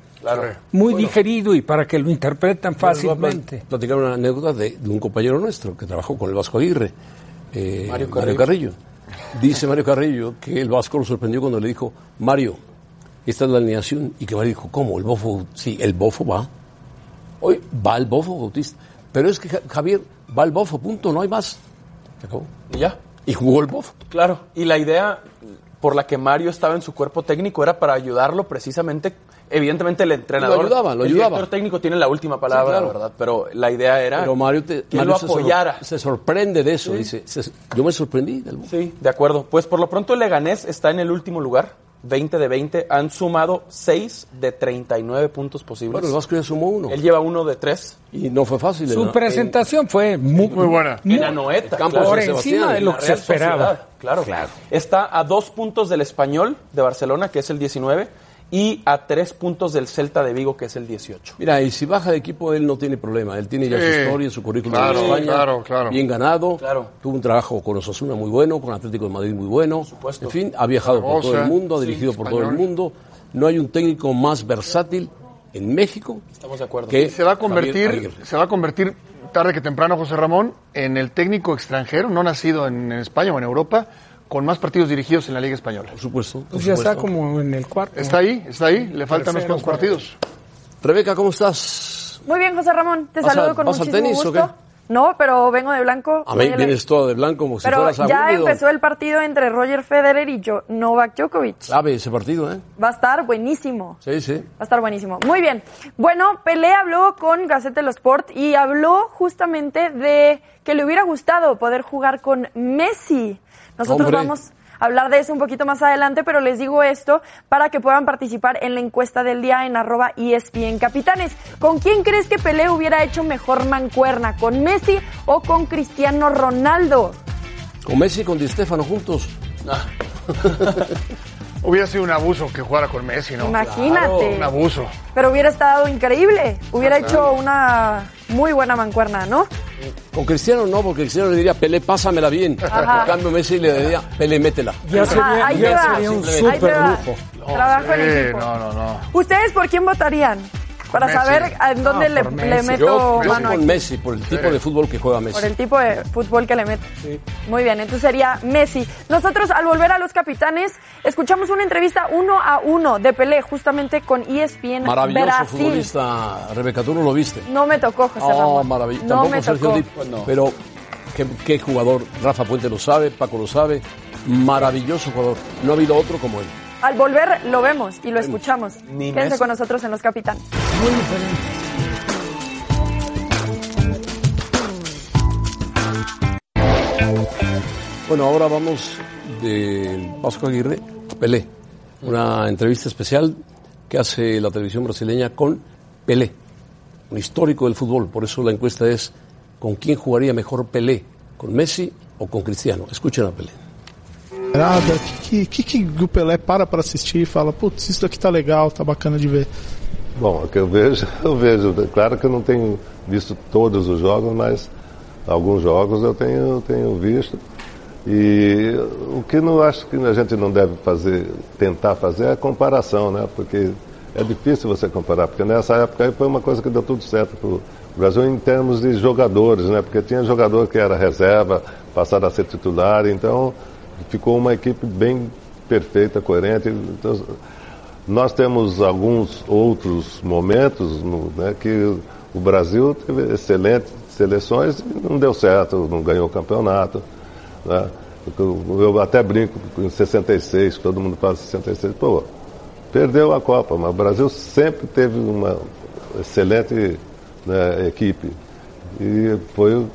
muy digerido y para que lo interpretan Bueno, voy a fácilmente. plat- platicar una anécdota de, de un compañero nuestro que trabajó con el Vasco Aguirre, eh, Mario Mario, Carrillo. Carrillo. Dice Mario Carrillo que el Vasco lo sorprendió cuando le dijo, Mario, esta es la alineación. Y que Mario dijo, ¿cómo? ¿El bofo? Sí, el bofo va. Hoy va el bofo Bautista. Pero es que Ja- Javier va el bofo, punto, no hay más. Se acabó. Y ya. Y jugó el bofo. Claro. Y la idea por la que Mario estaba en su cuerpo técnico era para ayudarlo precisamente. Evidentemente el entrenador, Lo ayudaba, lo el ayudaba. director técnico tiene la última palabra, claro. ¿verdad? Pero la idea era Pero Mario, te- que Mario lo apoyara. Se, sorprende de eso. Dice, se- yo me sorprendí del. Sí, de acuerdo. Pues por lo pronto el Leganés está en el último lugar, 20 de 20. Han sumado 6 de 39 puntos posibles. Bueno, el Vasco ya sumó uno. Él lleva uno de 3. Y no fue fácil. Su en- presentación fue muy, Muy buena. muy- En Anoeta. Campo claro. por encima de lo la que se esperaba. Sociedad, Claro. Está a dos puntos del Español de Barcelona, que es el 19, y a tres puntos del Celta de Vigo, que es el 18. Mira, y si baja de equipo, él no tiene problema. Él tiene ya Sí. su historia, su currículum Claro, en España. claro, claro. Bien ganado. Claro. Tuvo un trabajo con Osasuna muy bueno, con Atlético de Madrid muy bueno. supuesto. En fin, ha viajado por todo el mundo, ha sí, dirigido por todo el mundo. No hay un técnico más versátil en México Estamos de acuerdo. que Se va a convertir, se va a convertir tarde que temprano José Ramón en el técnico extranjero, no nacido en, en España o en Europa, con más partidos dirigidos en la Liga Española. Por supuesto. por Pues ya está como en el cuarto. Está ahí, está ahí, le faltan unos cuantos partidos. Rebeca, ¿cómo estás? Muy bien, José Ramón, te ¿Vas saludo al- con vas al muchísimo tenis o gusto. qué? No, pero vengo de blanco. A mí a vienes todo de blanco como si Pero fueras ya aburrido. empezó el partido entre Roger Federer y yo, Novak Djokovic. Sabe ese partido, ¿eh? Va a estar buenísimo. Sí, sí. Va a estar buenísimo. Muy bien. Bueno, Pelé habló con Gaceta de los Sport y habló justamente de que le hubiera gustado poder jugar con Messi. Nosotros Hombre. vamos a hablar de eso un poquito más adelante, pero les digo esto para que puedan participar en la encuesta del día en arroba E ESPN Capitanes. ¿Con quién crees que Pelé hubiera hecho mejor mancuerna? ¿Con Messi o con Cristiano Ronaldo? Con Messi y con Di Stefano juntos. Hubiera sido un abuso que jugara con Messi, ¿no? Imagínate. Un abuso. Pero hubiera estado increíble. Hubiera Claro. hecho una muy buena mancuerna, ¿no? Con Cristiano no, porque Cristiano le diría, Pelé, pásamela bien. Ajá. En cambio, Messi le diría, Pelé, métela. Ya Ah, ahí te va. Ahí te va. Trabajo en Sí, equipo. no, no, no. ¿Ustedes por quién votarían? Para Messi. saber en dónde No, le, meto Yo, yo mano con aquí. Messi, por el tipo de fútbol que juega Messi. Por el tipo de fútbol que le mete. Muy bien, entonces sería Messi. Nosotros al volver a los capitanes, escuchamos una entrevista uno a uno de Pelé justamente con ESPN Maravilloso Brasil. futbolista. Rebeca, tú no lo viste. No me tocó, José Oh, Ramón. maravilloso. No Tampoco me Sergio tocó. Dip, pero qué, qué jugador. Rafa Puente lo sabe, Paco lo sabe. Maravilloso jugador. No ha habido otro como él. Al volver lo vemos y lo escuchamos. Ni Quédense con nosotros en los capitanes. Muy diferente. Bueno, ahora vamos del Vasco Aguirre a Pelé. Una entrevista especial que hace la televisión brasileña con Pelé, un histórico del fútbol. Por eso la encuesta es ¿con quién jugaría mejor Pelé? ¿Con Messi o con Cristiano? Escuchen a Pelé. Nada, que, que, que o Pelé para para assistir e fala, putz, isso aqui tá legal, tá bacana de ver. Bom, o que eu vejo, eu vejo. Claro que eu não tenho visto todos os jogos, mas alguns jogos eu tenho, tenho visto. E o que não acho que a gente não deve fazer, tentar fazer é a comparação, né? Porque é difícil você comparar, porque nessa época aí foi uma coisa que deu tudo certo para o Brasil em termos de jogadores, né? Porque tinha jogador que era reserva, passaram a ser titular, então ficou uma equipe bem perfeita, coerente. Então, nós temos alguns outros momentos né, que o Brasil teve excelentes seleções e não deu certo, não ganhou o campeonato. Né? Eu, eu até brinco em 66, todo mundo fala 66, pô, perdeu a Copa, mas o Brasil sempre teve uma excelente né, equipe. E foi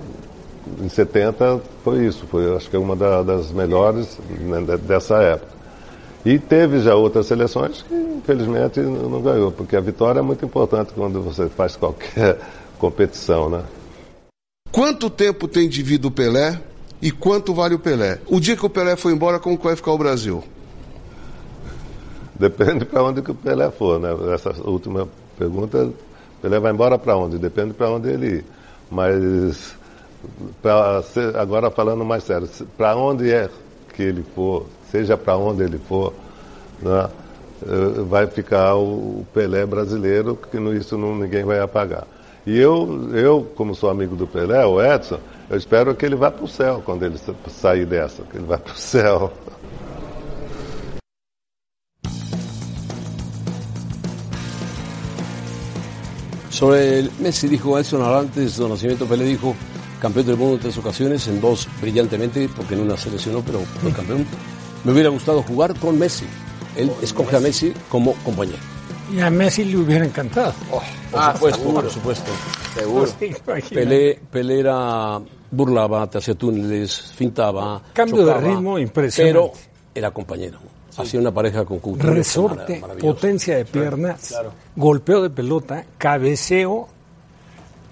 em 70 foi isso, foi acho que é uma da- das melhores né, de- dessa época. E teve já outras seleções que infelizmente não não ganhou, porque a vitória é muito importante quando você faz qualquer competição, né? Quanto tempo tem de vida o Pelé e quanto vale o Pelé? O dia que o Pelé foi embora, como que vai ficar o Brasil? Depende para onde que o Pelé for, né? Essa última pergunta, Pelé vai embora para onde? Depende para onde ele ir. Mas pra agora falando mais sério, para onde é que ele for, seja para onde ele for, né? eh, vai ficar o Pelé brasileiro, que isso não, ninguém vai apagar. E eu, eu, como sou amigo do Pelé, o Edson, eu espero que ele vá para o céu quando ele sa- sair dessa, que ele vá para o céu. Sobre el Messi dijo Edson Arantes, don Nacimiento Pelé dijo, campeón del mundo en tres ocasiones, en dos brillantemente, porque en una se lesionó, pero fue campeón. Me hubiera gustado jugar con Messi. Él escoge a Messi como compañero. Y a Messi le hubiera encantado. Por supuesto, por supuesto. Seguro. Pelé, Pelé era, burlaba, te hacía túneles, fintaba. Cambio de ritmo impresionante. Pero era compañero. Hacía una pareja con Coutinho. Resorte, potencia de piernas, golpeo de pelota, cabeceo.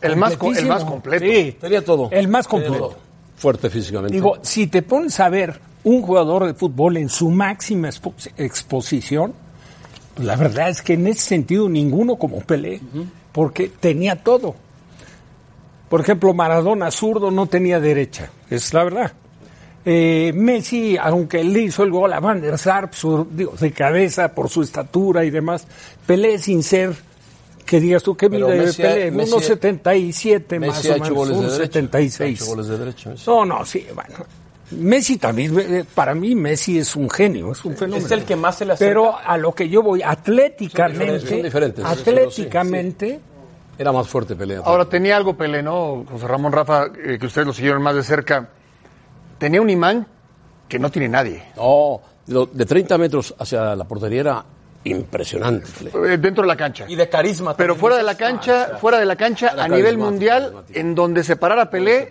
El más co- el más completo. Sí, Tenía todo. el más completo. todo. Fuerte físicamente. Digo, si te pones a ver un jugador de fútbol en su máxima expo- exposición, pues la verdad es que en ese sentido ninguno como Pelé, porque tenía todo. Por ejemplo, Maradona zurdo no tenía derecha, es la verdad. Eh, Messi, aunque le hizo el gol a Van der Sar, su- digo, de cabeza por su estatura y demás, Pelé sin ser, que digas tú, ¿qué Pero mide Pelé? Messi- Unos 77 más Messi o menos, goles de unos derecha. 76. Ha hecho goles de derecha, Messi. No, no, sí, bueno. Messi también, eh, para mí Messi es un genio, es un fenómeno. Es el que más se le acerca. Pero a lo que yo voy, atléticamente, Son diferentes, son diferentes, atléticamente, Era más fuerte Pelé. Ahora tenía algo Pelé, ¿no? José Ramón Rafa, eh, que ustedes lo siguieron más de cerca. Tenía un imán que no tiene nadie. No, de 30 metros hacia la portería era impresionante. Eh, Dentro de la cancha. Y de carisma. Pero también. fuera de la cancha, fuera de la cancha, a nivel mundial, en donde se parara Pelé,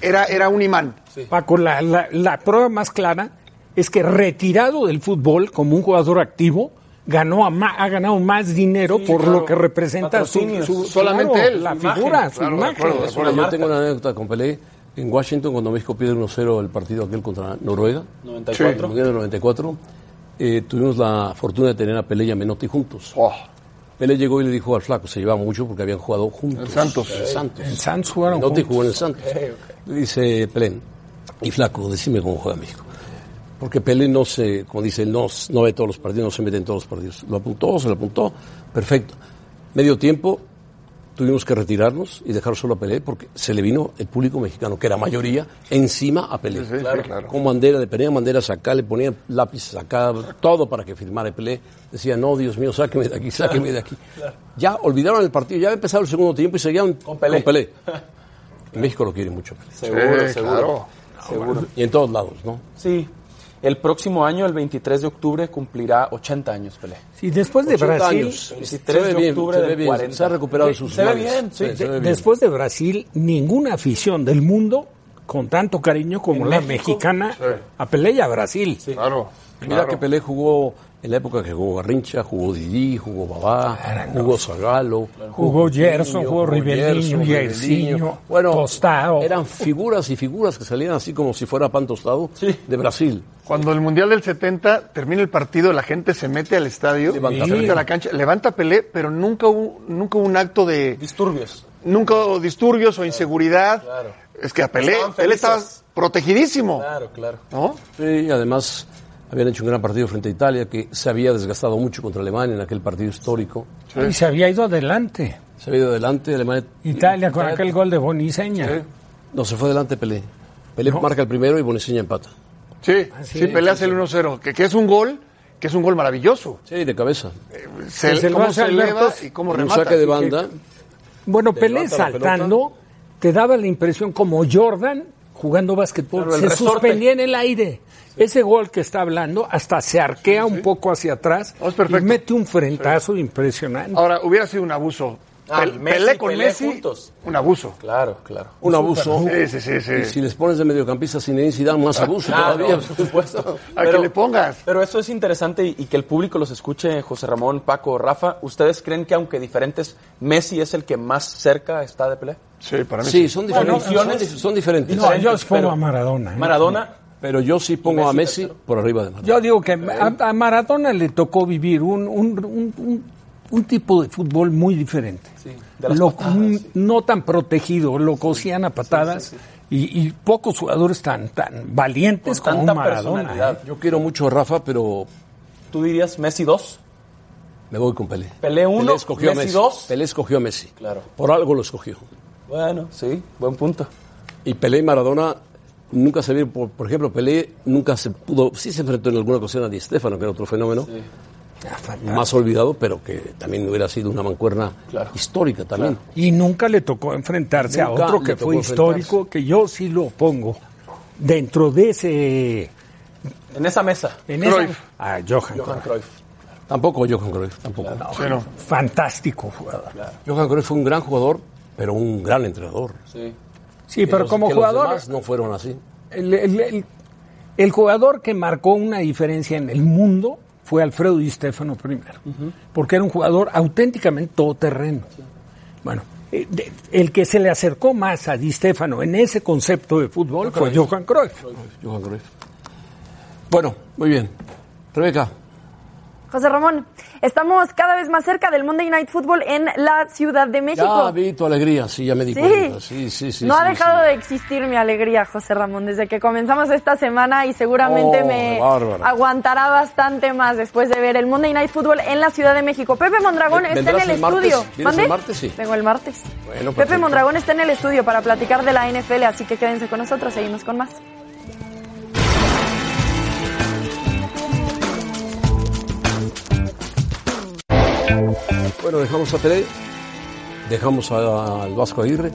era, era un imán. Paco, la, la- la prueba más clara es que retirado del fútbol como un jugador activo, ganó a ma- ha ganado más dinero por claro. lo que representa su, Solamente claro, él, la imagen, figura, su de imagen. acuerdo, de yo tengo una anécdota con Pelé. En Washington, cuando México pierde 1-0 el partido aquel contra Noruega, 94. el Mundial del 94, eh, tuvimos la fortuna de tener a Pelé y a Menotti juntos. Oh, Pelé llegó y le dijo al flaco, se llevaban mucho porque habían jugado juntos. El Santos. El Santos. En Santos jugaron Menotti juntos. jugó en el Santos. Le dice Pelé, y flaco, decime cómo juega México. Porque Pelé no se, como dice, él no, no ve todos los partidos, no se mete en todos los partidos. Lo apuntó, se lo apuntó, perfecto. Medio tiempo, tuvimos que retirarnos y dejar solo a Pelé porque se le vino el público mexicano, que era mayoría, encima a Pelé. sí, sí, claro. Con bandera, le ponían banderas acá, le ponían lápices acá, todo para que firmara Pelé. Decía, no, Dios mío, sáqueme de aquí, sáqueme de aquí. Ya olvidaron el partido, ya había empezado el segundo tiempo y seguían con Pelé. En México lo quiere mucho Pelé. Seguro, Sí, seguro. claro. Seguro. Y en todos lados, ¿no? Sí. El próximo año, el 23 de octubre, cumplirá 80 años Pelé. Sí, después de 80 Brasil, años. 23 Se ve de bien, octubre se del bien, 40. se ha recuperado de Sí, sus Se ve bien, sí. Sí, se ve bien. después de Brasil, ninguna afición del mundo con tanto cariño como En la México, mexicana a Pelé y a Brasil. Claro. Mira claro. que Pelé jugó en la época que jugó Garrincha, jugó Didi, jugó Babá, jugó Zagalo, Jugó Gerson, jugó Rivellino, Gerson, Jairzinho, Rivellino. Bueno, Tostao. eran figuras y figuras que salían así como si fuera pan tostado de Brasil. Cuando el Mundial del 70 termina el partido, la gente se mete al estadio, Levanta se mete a la cancha, levanta Pelé, pero nunca hubo, nunca hubo un acto de... Disturbios. Nunca hubo disturbios o inseguridad. claro. Es que a Pelé, Pelé estaba protegidísimo, Claro, claro. ¿no? Sí, además habían hecho un gran partido frente a Italia que se había desgastado mucho contra Alemania en aquel partido histórico. Y se había ido adelante. Se había ido adelante, Alemania... Italia con aquel gol de Boniseña. No, se fue adelante Pelé. Pelé marca el primero y Boniseña empata. Sí, sí, Pelé hace el 1-0, que, que es un gol, que es un gol maravilloso. Sí, de cabeza. Se, se lo cómo se eleva y cómo Un remata. saque de banda. Bueno, Pelé saltando te daba la impresión como Jordan jugando básquetbol. Claro, se resorte. suspendía en el aire. Ese gol que está hablando hasta se arquea un poco hacia atrás Oh, y mete un frentazo impresionante. Ahora, hubiera sido un abuso. Ah, Pel- Messi, Pelé con Pelé Messi, juntos. un abuso. Claro, claro. Un abuso. Sí, sí, sí, sí. Y si les pones de mediocampista sin Zidane, más abuso Claro, todavía. por supuesto. A que le pongas. Pero eso es interesante y, y que el público los escuche, José Ramón, Paco, Rafa. ¿Ustedes creen que aunque diferentes, Messi es el que más cerca está de Pelé? Sí, para mí Sí, sí. son diferentes. Bueno, son, dif- son diferentes. No, yo diferentes, pongo pero- a Maradona. ¿eh? Maradona, Pero yo sí pongo a Messi Messi por arriba de Maradona. Yo digo que a, a Maradona le tocó vivir un, un, un- un- tipo de fútbol muy diferente. de las Lo- patadas, un- sí. No tan protegido, lo cosían a patadas Y, y pocos jugadores tan, tan valientes Con como un Maradona. ¿eh? Yo quiero mucho a Rafa, pero ¿Tú dirías Messi 2? me voy con Pelé. Pelé 1, Pelé escogió a Messi Messi. 2. Pelé escogió a Messi. Claro. Por algo lo escogió. Bueno, sí, buen punto. Y Pelé y Maradona nunca se vieron, por, por ejemplo, Pelé nunca se pudo, sí se enfrentó en alguna ocasión a Di Stefano, que era otro fenómeno, más olvidado, pero que también hubiera sido una mancuerna histórica también. Y nunca le tocó enfrentarse Nunca a otro que fue histórico, que yo sí lo pongo dentro de ese... En esa mesa. En esa- Cruyff. a Johan, Johan Cruyff. Cruyff. Tampoco Johan Cruyff, tampoco. Fantástico jugador. Johan Cruyff fue un gran jugador, pero un gran entrenador. Sí. Sí, pero los- como jugador... Los demás no fueron así. El, el- el- el jugador que marcó una diferencia en el mundo fue Alfredo Di Stefano primero, porque era un jugador auténticamente todoterreno. Bueno, eh, el que se le acercó más a Di Stefano en ese concepto de fútbol fue Cruyff. Johan Cruyff. Johan Cruyff. Bueno, muy bien. Rebeca, José Ramón, estamos cada vez más cerca del Monday Night Football en la Ciudad de México. ya vi tu alegría, sí, ya me di Sí. cuenta. Sí, sí, sí. no sí, ha dejado sí. de existir mi alegría, José Ramón, desde que comenzamos esta semana y seguramente Oh, me aguantará bastante más después de ver el Monday Night Football en la Ciudad de México. Pepe Mondragón ¿Ven- está en el, estudio. ¿Vienes ¿Mande? el martes? Sí. Vengo el martes. Bueno, Pepe. Mondragón está en el estudio para platicar de la NFL, así que quédense con nosotros, seguimos con más. Bueno, dejamos a Pelé. Dejamos al Vasco Aguirre.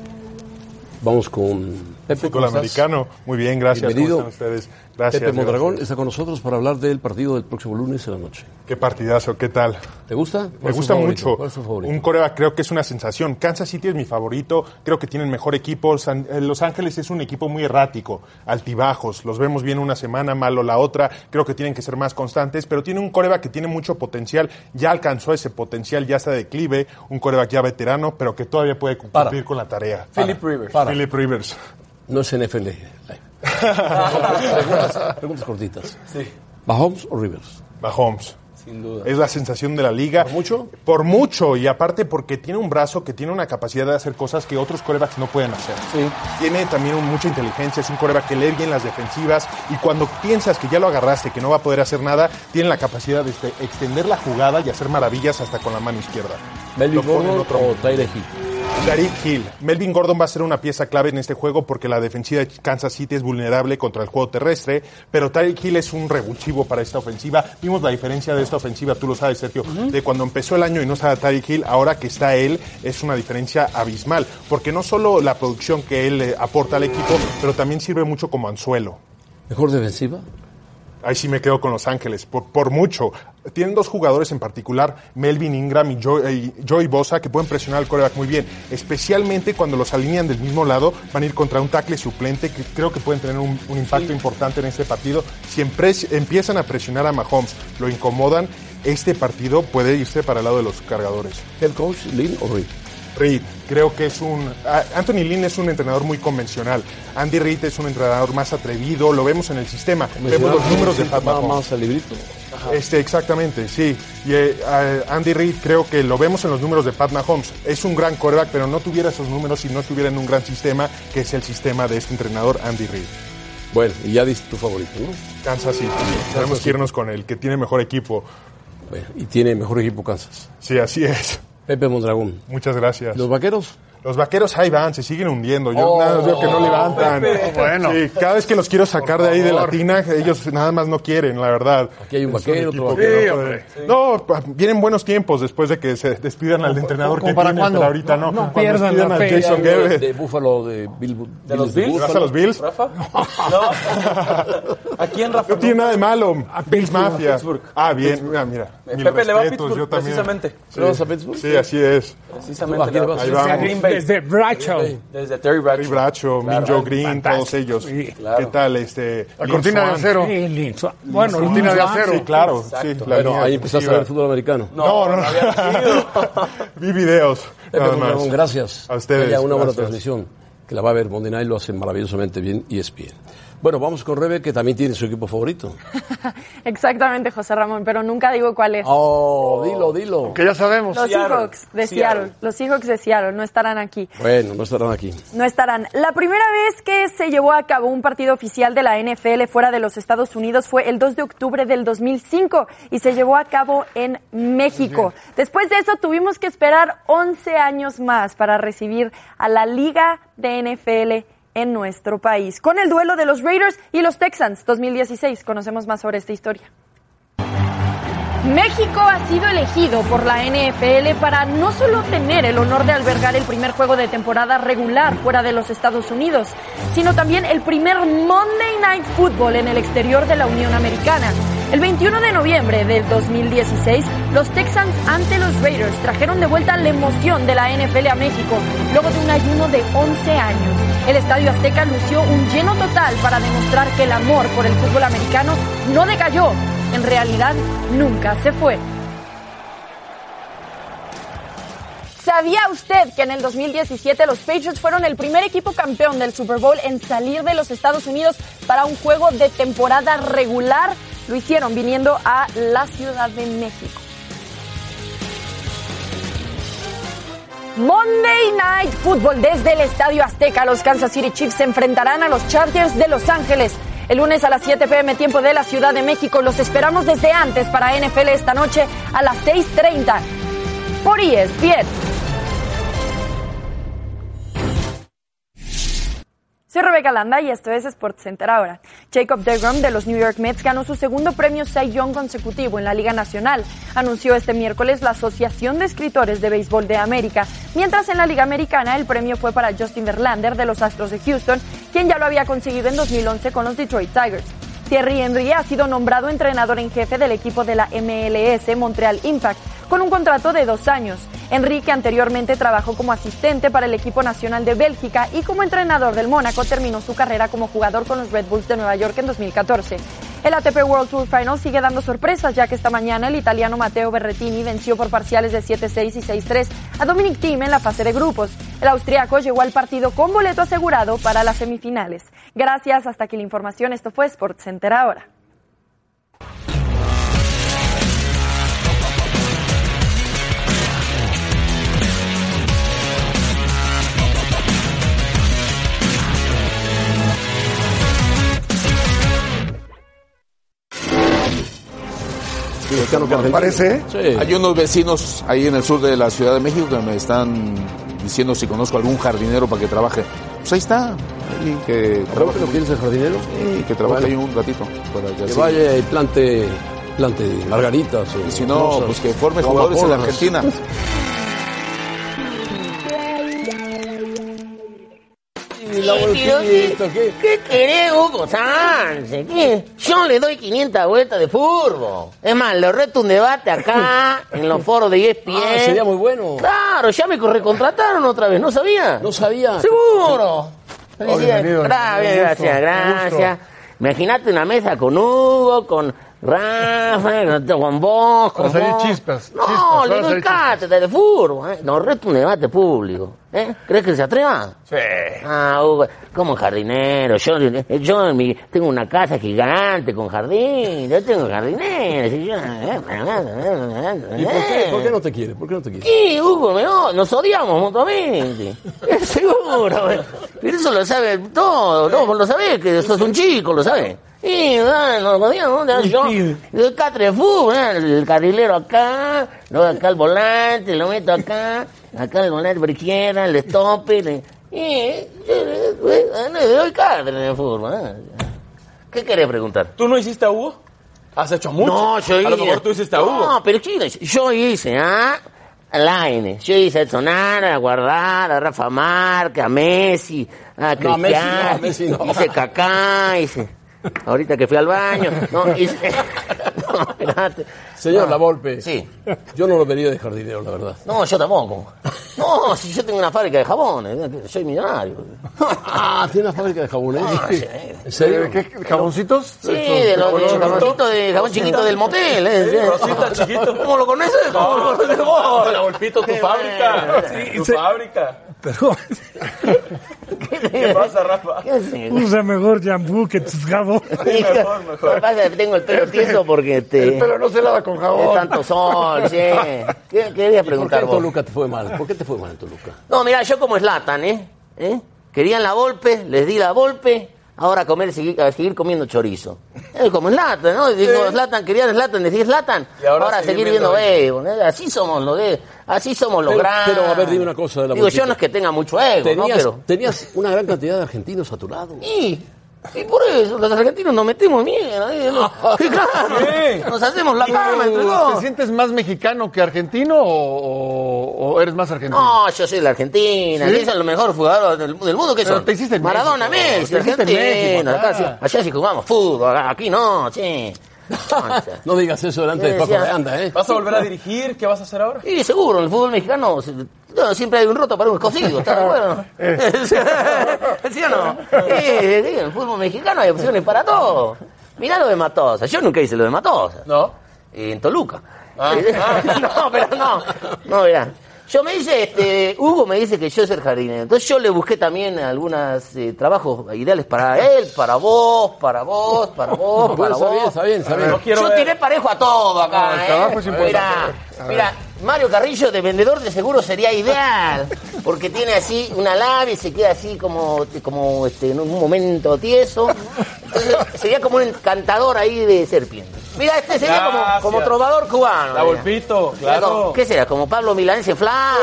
Vamos con Pepe. ¿cómo estás? americano. Muy bien, gracias. Bienvenido. ¿Cómo están ustedes? Gracias. Pepe Mondragón gracias. está con nosotros para hablar del partido del próximo lunes en la noche. Qué partidazo, ¿qué tal? ¿Te gusta? Me ¿Cuál es tu gusta favorito? mucho. ¿Cuál es tu favorito? Un coreback creo que es una sensación. Kansas City es mi favorito. Creo que tienen mejor equipo. San- eh, Los Ángeles es un equipo muy errático, altibajos. Los vemos bien una semana, malo la otra. Creo que tienen que ser más constantes, pero tiene un coreback que tiene mucho potencial. Ya alcanzó ese potencial, ya está de declive. Un coreback ya veterano, pero que todavía puede cumplir Para. con la tarea. Philip Rivers. Para. Philip Rivers. No es NFL. Preguntas, preguntas cortitas. Sí. ¿Mahomes o Rivers? Mahomes. Sin duda. Es la sensación de la liga. ¿Por mucho? Por mucho, y aparte porque tiene un brazo que tiene una capacidad de hacer cosas que otros corebacks no pueden hacer. Tiene también un- mucha inteligencia, es un coreback que lee bien las defensivas y cuando piensas que ya lo agarraste, que no va a poder hacer nada, tiene la capacidad de este- extender la jugada y hacer maravillas hasta con la mano izquierda. ¿Melvin Lo pone en Gordon otro o. Tyler Hill? Tariq Hill. Melvin Gordon va a ser una pieza clave en este juego porque la defensiva de Kansas City es vulnerable contra el juego terrestre, pero Tyreek Hill es un revulsivo para esta ofensiva. Vimos la diferencia de esta ofensiva, tú lo sabes, Sergio, de cuando empezó el año y no estaba Tyreek Hill, ahora que está él, es una diferencia abismal, porque no solo la producción que él eh, aporta al equipo, pero también sirve mucho como anzuelo. ¿Mejor defensiva? Ahí sí me quedo con Los Ángeles, por, por mucho. Tienen dos jugadores en particular, Melvin Ingram y Joey, y Joey Bosa, que pueden presionar al coreback muy bien. Especialmente cuando los alinean del mismo lado, van a ir contra un tackle suplente que creo que pueden tener un, un impacto importante en este partido. Si empiezan a presionar a Mahomes, lo incomodan, este partido puede irse para el lado de los cargadores. ¿Head coach, Lynn o Reed? Reed, creo que es un... ah, Anthony Lynn es un entrenador muy convencional. Andy Reid es un entrenador más atrevido, lo vemos en el sistema. Vemos los números de Pat Mahomes. más librito. Este, exactamente, sí. Y eh, Andy Reid creo que lo vemos en los números de Pat Mahomes. Es un gran quarterback, pero no tuviera esos números si no estuviera en un gran sistema, que es el sistema de este entrenador Andy Reid. Bueno, y ya diste tu favorito, ¿no? Kansas City. Tenemos que irnos con el que tiene mejor equipo. Bueno, y tiene mejor equipo Kansas. Sí, así es. Pepe Mondragón. Muchas gracias. ¿Los vaqueros? Los vaqueros ahí van, se siguen hundiendo. Yo Oh, nada más veo que no levantan. Pepe. Bueno. Sí, cada vez que los quiero sacar de ahí de la tina, ellos nada más no quieren, la verdad. Aquí hay un Es vaquero, otro que vaquero. no puede- No, vienen buenos tiempos después de que se despidan al entrenador ¿Cómo que para tienen, cuándo? pero ahorita no. No, no Cuando pierdan despidan la a. Jason De- Garrett. De Búfalo, de Bill, ¿De los Bills? ¿Vas a los Bills? ¿Rafa? ¿A quién, Rafa? No tiene nada de malo. Bills Mafia. Pittsburgh. Ah, bien. Mira, mira. Eh, Mil Pepe le va a Pittsburgh, yo también. precisamente. Sí. ¿Le vas a Pittsburgh? Sí, así es. Precisamente. ¿A? Ahí va- vamos. Desde Bradshaw. Desde Terry Bradshaw. Terry Bradshaw, Claro. Minjo Green, Fantástico. todos ellos. Sí, claro. ¿Qué tal? Este, La Lin cortina de acero. Sí, Lindsay. Bueno, Cortina de acero. Sí, claro. Sí, la Bueno, ahí empezaste a ver fútbol americano. No, no, no. había nacido. Vi videos. Nada más. gracias. A ustedes, haya una buena gracias. transmisión, que la va a ver Monday Night, lo hace maravillosamente bien y es bien. Bueno, vamos con Rebe, que también tiene su equipo favorito. Exactamente, José Ramón, pero nunca digo cuál es. Oh, dilo, dilo. Que ya sabemos. Los Seattle. Seahawks de Seattle. Seattle. Los Seahawks de Seattle no estarán aquí. Bueno, no estarán aquí. No estarán. La primera vez que se llevó a cabo un partido oficial de la NFL fuera de los Estados Unidos fue el 2 de octubre del 2005 y se llevó a cabo en México. Después de eso tuvimos que esperar 11 años más para recibir a la Liga de NFL en nuestro país. Con el duelo de los Raiders y los Texans 2016. Conocemos más sobre esta historia. México ha sido elegido por la NFL para no solo tener el honor de albergar el primer juego de temporada regular fuera de los Estados Unidos, sino también el primer Monday Night Football en el exterior de la Unión Americana. El 21 de noviembre del 2016, los Texans ante los Raiders trajeron de vuelta la emoción de la NFL a México, luego de un ayuno de 11 años. El Estadio Azteca lució un lleno total para demostrar que el amor por el fútbol americano no decayó, en realidad nunca se fue. ¿Sabía usted que en el 2017 los Patriots fueron el primer equipo campeón del Super Bowl en salir de los Estados Unidos para un juego de temporada regular? Lo hicieron viniendo a la Ciudad de México. Monday Night Football desde el Estadio Azteca. Los Kansas City Chiefs se enfrentarán a los Chargers de Los Ángeles. El lunes a las 7 pm tiempo de la Ciudad de México. Los esperamos desde antes para NFL esta noche a las 6.30 por ESPN. Soy Rebeca Landa y esto es SportsCenter ahora. Jacob DeGrom de los New York Mets ganó su segundo premio Cy Young consecutivo en la Liga Nacional. Anunció este miércoles la Asociación de Escritores de Béisbol de América, Mientras en la Liga Americana el premio fue para Justin Verlander de los Astros de Houston, quien ya lo había conseguido en 2011 con los Detroit Tigers. Thierry Henry ha sido nombrado entrenador en jefe del equipo de la MLS Montreal Impact con un contrato de dos años. Enrique anteriormente trabajó como asistente para el equipo nacional de Bélgica y como entrenador del Mónaco terminó su carrera como jugador con los Red Bulls de Nueva York en 2014. El ATP World Tour Final sigue dando sorpresas ya que esta mañana el italiano Matteo Berrettini venció por parciales de 7-6 y 6-3 a Dominic Thiem en la fase de grupos. El austriaco llegó al partido con boleto asegurado para las semifinales. Gracias, hasta aquí la información. Esto fue Sports Center ahora. Parece? Hay unos vecinos ahí en el sur de la Ciudad de México que me están diciendo si conozco algún jardinero para que trabaje. Pues ahí está. Ahí que ¿Pero que lo quieres el jardinero? Sí, que trabaje ahí un ratito. Para que así- vaya y plante, plante margaritas. o Y si no, rosas, pues que forme jugadores en la ¿Qué, ¿Qué querés, Hugo Sánchez? ¿Qué? Yo le doy 500 vueltas de furbo. Es más, le reto un debate acá, en los foros de ESPN. Ah, sería muy bueno. Claro, ya me recontrataron otra vez, ¿no sabía? No sabía. Seguro. Felicidades. gusto, gracias, gracias. Imagínate una mesa con Hugo, con Rafa, con vos, con salir vos. chispas, No, chispas, le doy cátedra de furbo. ¿eh? Nos reto un debate público. ¿eh? ¿Crees que se atreva? Sí. Ah, Hugo, como jardinero. Yo, yo en mi- tengo una casa gigante con jardín. Yo tengo jardinero. si yo- ¿Y por qué, por qué no te quiere? ¿Por qué no te quiere? Sí, Hugo, nos odiamos mutuamente. Es seguro. eh. Pero eso lo sabe todo. No, vos lo sabés, que sos un chico, lo sabés. Y ah, nos odiamos. ¿no? Yo, el catre de fútbol, ¿eh? el carrilero acá, luego acá el volante, lo meto acá, acá el volante por izquierda, el le- Y eh, eh, le doy. ¿eh? ¿Qué querés preguntar? ¿Tú no hiciste a Hugo? ¿Has hecho mucho? No, yo hice. A lo mejor tú hiciste a Hugo. No, pero ¿quién hice? Yo hice, ¿ah? A Laine. Yo hice a Edsonar, a Guardar, a Rafa Márquez, a Messi, a No, a Messi no, Cristiano. a Messi no. Hice Kaká, hice... Ahorita que fui al baño. No, hice... No, espérate. Señor Ah, La Volpe. Sí. Yo no lo vería de jardinero, la verdad. No, yo tampoco. No, si yo tengo una fábrica de jabones, soy millonario. Ah, tiene una fábrica de jabones. Ah, sí. ¿En serio? ¿Qué, ¿Jaboncitos? Sí, de los de jaboncito de jabón chiquito del motel, ¿eh? Sí, Rosita, chiquito. ¿Cómo lo conoces? ¿Cómo lo conoces vos? Hola, Golpito, tu fábrica. tu fábrica. Pero ¿Qué pasa, Rafa? Usa mejor shampoo que tus jabones. Mejor, Lo mejor. que pasa es tengo el pelo tieso porque este, El pelo no se lava con es jabón. tanto sol, sí. ¿Qué, quería ¿Y por qué preguntar en vos? Toluca te fue mal? ¿Por qué te fue mal en Toluca? No, mira, yo como Slatan, ¿eh? ¿eh? Querían la golpe, les di la golpe, ahora a comer, seguir, a seguir comiendo chorizo. Es como Slatan, ¿no? Digo, Slatan, querían Slatan, decís Slatan, ahora ahora, seguir seguir viendo ego. ¿eh? Así somos los de, así somos los Pero- grandes. pero, a ver, dime una cosa de la Digo, yo no es que tenga mucho ego, ¿no? Pero... tenías una gran cantidad de argentinos a tu lado. Y por eso, los argentinos nos metemos mierda. ¿eh? Claro, nos hacemos la cama entre ¿Te dos. sientes más mexicano que argentino o, eres más argentino? No, yo soy de la Argentina, ¿Sí? que son los mejores jugadores del, del mundo, que son? te hiciste en Maradona, México, Messi, te hiciste en Argentina, México, acá. acá sí- allá sí jugamos fútbol, aquí no, che. No digas eso delante de Sí, Paco sí. de Anda, ¿eh? ¿Vas a volver a dirigir? ¿Qué vas a hacer ahora? Y seguro, en el fútbol mexicano se- no, siempre hay un roto para un escocido, ¿está de acuerdo? ¿Sí o no? En el fútbol mexicano hay opciones para todo. Mirá lo de Matosa, yo nunca hice lo de Matosa. ¿No? En Toluca. Ah. no, pero no. No, mirá. Yo me dice, este, Hugo me dice que yo soy el jardinero. Entonces yo le busqué también algunos trabajos ideales para él, para vos, para vos, para vos, para Bueno, está vos. bien, está bien, está bien. Yo tiré parejo a todo acá, No, el ¿eh? trabajo es importante. Mira, mira, Mario Carrillo de vendedor de seguros sería ideal, porque tiene así una labia y se queda así como, como este, en un momento tieso. Sería como un encantador ahí de serpientes. Mira, este sería como, como trovador cubano. La como- claro. ¿Qué será? ¿Como Pablo Milanese Flaco?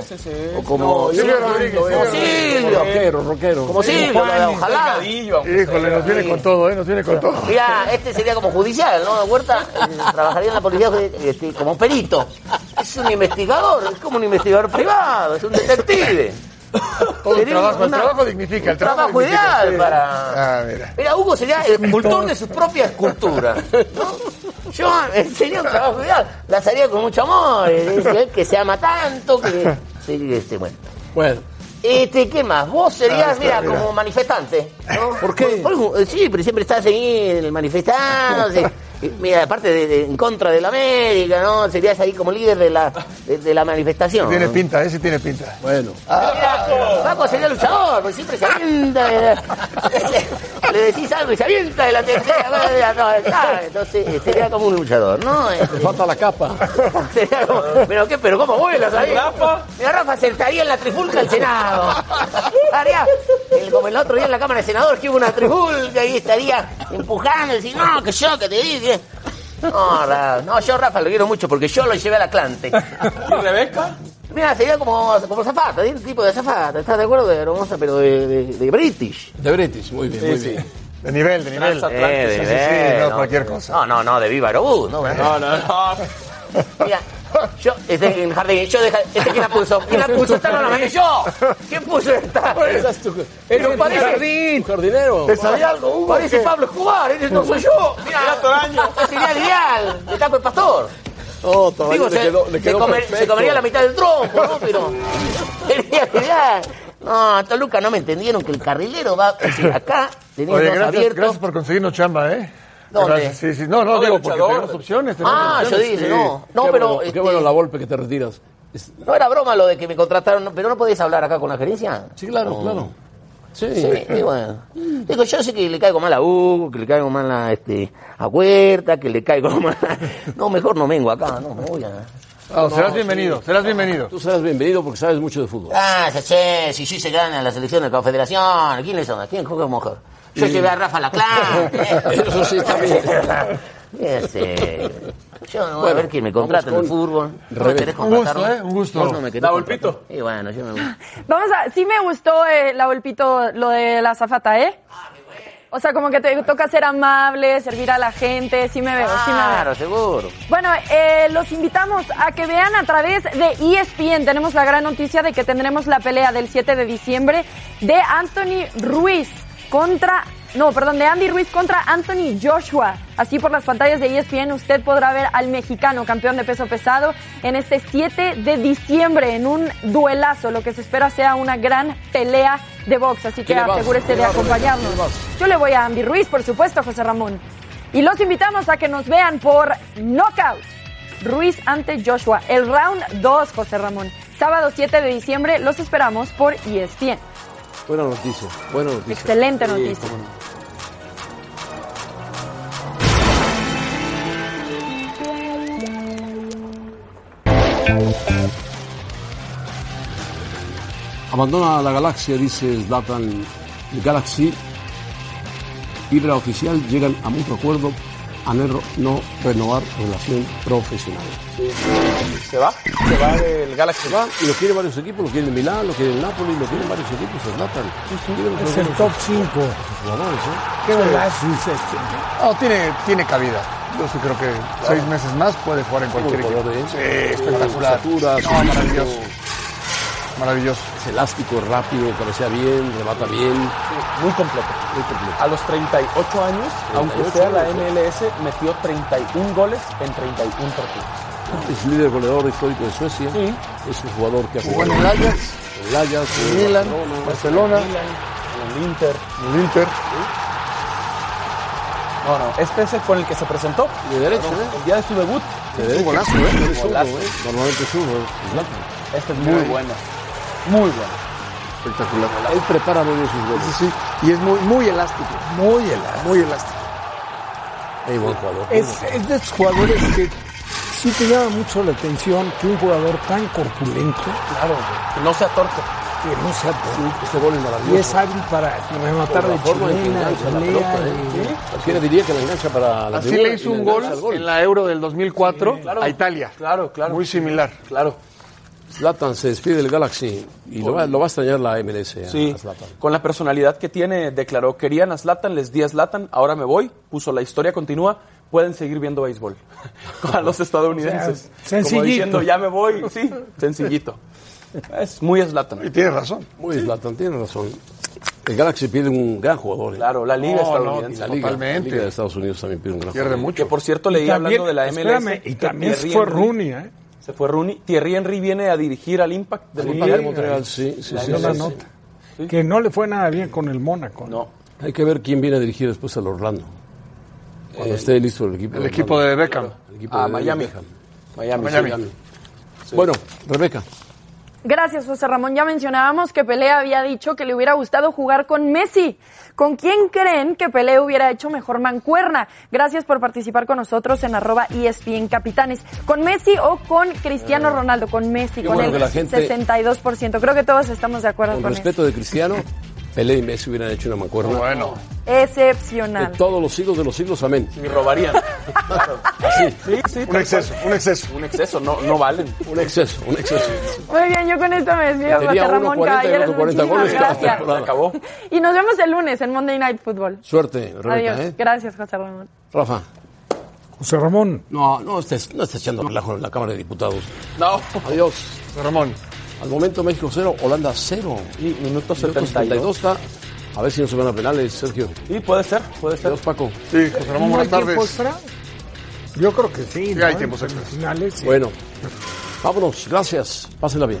Sí, sí, sí. o como No, Silvio como Silvio. Rockero, rockero. Como Silvio, ojalá. Híjole, nos viene con todo, ¿eh? Nos viene con todo. Mira, este sería como judicial, ¿no? Huerta trabajaría en la policía este, como perito. Es un investigador, es como un investigador privado, es un detective. Todo el trabajo, el trabajo dignifica, el un trabajo, trabajo dignifica, ideal sí. para... Ah, mira. Mira, Hugo sería el escultor de su propia escultura. ¿no? Yo eh, sería un trabajo ideal. Las haría con mucho amor. eh, eh, Que se ama tanto que. sí, este, bueno. Bueno. Este, ¿qué más? Vos serías, mira, mira. como manifestante. ¿no? ¿Por qué? Por- sí, pero siempre estás ahí manifestando. Mira, aparte de, de- en contra de la América, ¿no? Serías ahí como líder de la, de, de la manifestación. Tiene ¿no? pinta, ese tiene pinta. Bueno. Mira, Paco sería luchador, porque siempre se avienta. de la- le decís algo y se avienta de la tercera. no, está, Entonces eh, sería como un luchador, ¿no? Eh, Le falta la capa. sería como- pero qué, pero cómo vuelas ahí. Rafa. Mira, Rafa sentaría en la trifulca del Senado. Haría, el- como el otro día en la Cámara de Senadores que hubo una trifulca y estaría empujando y decir, no, que yo, que te dije. No, no, yo Rafa lo quiero mucho porque yo lo llevé al Atlante. ¿Y Rebeca? Mira, sería como, como zafata, un tipo de zafata, ¿estás de acuerdo? De hermosa, pero de, de, de British. De British, muy bien, Sí, muy sí. bien. De nivel, de nivel. Eh, de Sí, sí, sí, nivel, no, cualquier cosa. No, no, no, de Viva Aerobús, no, No, no, no. Mira, yo, este en el jardín, yo deja, este quién la puso, quién la puso, esta no la mandé yo. ¿Quién puso esta? Esa es tu- Pero Eres parece, jardín, jardinero. ¿Te sabía algo, Hugo? parece ¿Qué? Pablo Escobar, ese no soy yo. Mira, este sería el ideal, de taco el pastor. Todavía Digo, le se, quedó, le se quedó comer- se comería la mitad del tronco, ¿no? Pero sería ideal. No, Toluca no me entendieron que el carrilero va así, acá, teniendo Oye, dos gracias, abiertos. gracias por conseguirnos chamba, ¿eh? Sí, sí. No, no, digo, porque tenemos opciones. tenemos Ah, yo dije, sí. no. No, qué pero. bueno, este, qué bueno la golpe que te retiras. Es- No era broma lo de que me contrataron, pero no podéis hablar acá con la gerencia. Sí, claro, No. claro. Sí. Sí, y bueno. Digo, yo sé que le caigo mal a Hugo, que le caigo mal a, este, a Huerta, que le caigo mal a... No, mejor no vengo acá, no, me voy a... Ah, serás bienvenido, serás bienvenido. Tú serás bienvenido porque sabes mucho de fútbol. Ah, ya sé, si sí se gana la selección de Confederación, ¿quién le son? ¿Quién juega mejor? Yo Sí. llevé a Rafa Laclán. Eso sí, también. Ese. Yo no voy a ver quién me contrata en el fútbol. No me Un gusto, ¿eh? Un gusto. No me La. Volpito. Y bueno, yo me... Vamos a, sí me gustó eh, la Volpito, lo de la zafata, ¿eh? O sea, como que te toca ser amable, servir a la gente, sí me veo, sí me veo. Claro, seguro. Bueno, eh, los invitamos a que vean a través de ESPN. Tenemos la gran noticia de que tendremos la pelea del 7 de diciembre de Anthony Ruiz contra, no, perdón, de Andy Ruiz contra Anthony Joshua. Así por las pantallas de ESPN usted podrá ver al mexicano campeón de peso pesado en este 7 de diciembre en un duelazo. Lo que se espera sea una gran pelea de box. Así que asegúrese ¿Quién de acompañarnos. Yo le voy a Andy Ruiz, por supuesto, José Ramón. Y los invitamos a que nos vean por Knockout. Ruiz ante Joshua. El round 2, José Ramón. Sábado 7 de diciembre los esperamos por ESPN. Buena noticia, buena noticia. Excelente Sí, noticia. Abandona la galaxia, dice Zlatan. Galaxy, Vibra Oficial, llegan a mutuo acuerdo a no no renovar relación profesional. ¿Se va? ¿Se va del Galaxy? Se va y lo quieren varios equipos, lo quieren Milán, lo quieren Napoli, lo quieren varios equipos, Zlatan. Es el top 5. Jugadores, ¿eh? Qué este. No, tiene, tiene cabida. Yo sí creo que seis meses más puede jugar en cualquier equipo. Sí, espectacular. No, maravilloso. Maravilloso. Es elástico, rápido, cabecea bien, remata bien. Muy completo. Muy completo. A los 38 años, aunque 38 sea la años. MLS, metió 31 goles en 31 partidos. Es líder goleador histórico de Suecia. Sí. Es un jugador que ha Jugó en jugado el Ajax, en el Ajax, en en Milan, Barcelona. Barcelona, En el Inter. en el Inter. No, no, este es el con el que se presentó. De derecha, ¿eh? El día de su debut. De derecha. golazo, ¿eh? Golazo. ¿eh? Normalmente es. Zlatan. Este es muy bueno. Muy bueno. Espectacular. Él prepara muy bien sus Sí, goles. sí. Y es muy, muy elástico. Muy elástico. Muy elástico. Es buen jugador. Es, es de esos jugadores que sí te llama mucho la atención que un jugador tan corpulento Claro. Que no sea torpe. que no sea tonto. Este gol es Y maravilloso. es hábil para rematar de chilena, ¿eh? Cualquiera diría que la engancha para la Así le y hizo un gol, en la Euro del 2004 claro. a Italia. Claro, claro. Muy similar. Claro. Zlatan se despide del Galaxy y lo va, lo va a extrañar la MLS. a- Sí, a Zlatan. con la personalidad que tiene, declaró, querían a Zlatan, les di a Zlatan, ahora me voy, puso la historia continúa, pueden seguir viendo béisbol a los estadounidenses. O sea, Como sencillito. diciendo, ya me voy, sí, sencillito. Es muy Slatan. Y tiene razón. Muy Zlatan, tiene razón. El Galaxy pide un gran jugador. ¿eh? Claro, la liga No, estadounidense. no, la liga, totalmente. la liga de Estados Unidos también pide un gran Pierde jugador. mucho. Que por cierto leí también- hablando de la MLS. espérame, y también fue Rooney, ¿eh? Se fue Rooney. Thierry Henry viene a dirigir al Impact del Al Montreal. Impact de Montreal, sí, sí, La sí, la nota. Que no le fue nada bien con el Mónaco. No. Hay que ver quién viene a dirigir después al Orlando. Cuando Eh, esté listo el equipo. el de equipo de Beckham. El equipo Ah, de Miami. Beckham. Miami. Miami. Sí. Bueno, Rebeca. Gracias, José Ramón. Ya mencionábamos que Pelé había dicho que le hubiera gustado jugar con Messi. ¿Con quién creen que Pelé hubiera hecho mejor mancuerna? Gracias por participar con nosotros en arroba ESPN Capitanes. ¿Con Messi o con Cristiano Ronaldo? Con Messi, Qué con bueno el gente- 62%. Creo que todos estamos de acuerdo Con con, respeto de Cristiano, Pelé y Messi hubieran hecho una mancuerna. Bueno. Excepcional. De todos los siglos de los siglos, amén. Y robarían. Claro. Así. Sí, sí. Un exceso, cual. un exceso. Un exceso, no, no valen. Un exceso, un exceso. Muy bien, yo con esto me despido, José Ramón 1.40 y Caballeros. otro 40 Muchísimas goles cada gracias. temporada. Se acabó. Y nos vemos el lunes en Monday Night Football. Suerte, Rebeca, Adiós. ¿eh? Gracias, José Ramón. Rafa. José Ramón. No, no estés, no estés echando relajo en la Cámara de Diputados. No. Adiós. Ramón. Al momento México 0, Holanda 0. Y minuto Minuto 72. 72 está. A ver si no se van a penales, Sergio. Sí, puede ser, puede ser. Adiós, Paco. Sí, José Ramón, ¿No hay buenas tiempo tardes. extra? Yo creo que sí. Sí, ¿no? hay tiempos finales, sí. Bueno, vámonos. Gracias. Pásenla bien.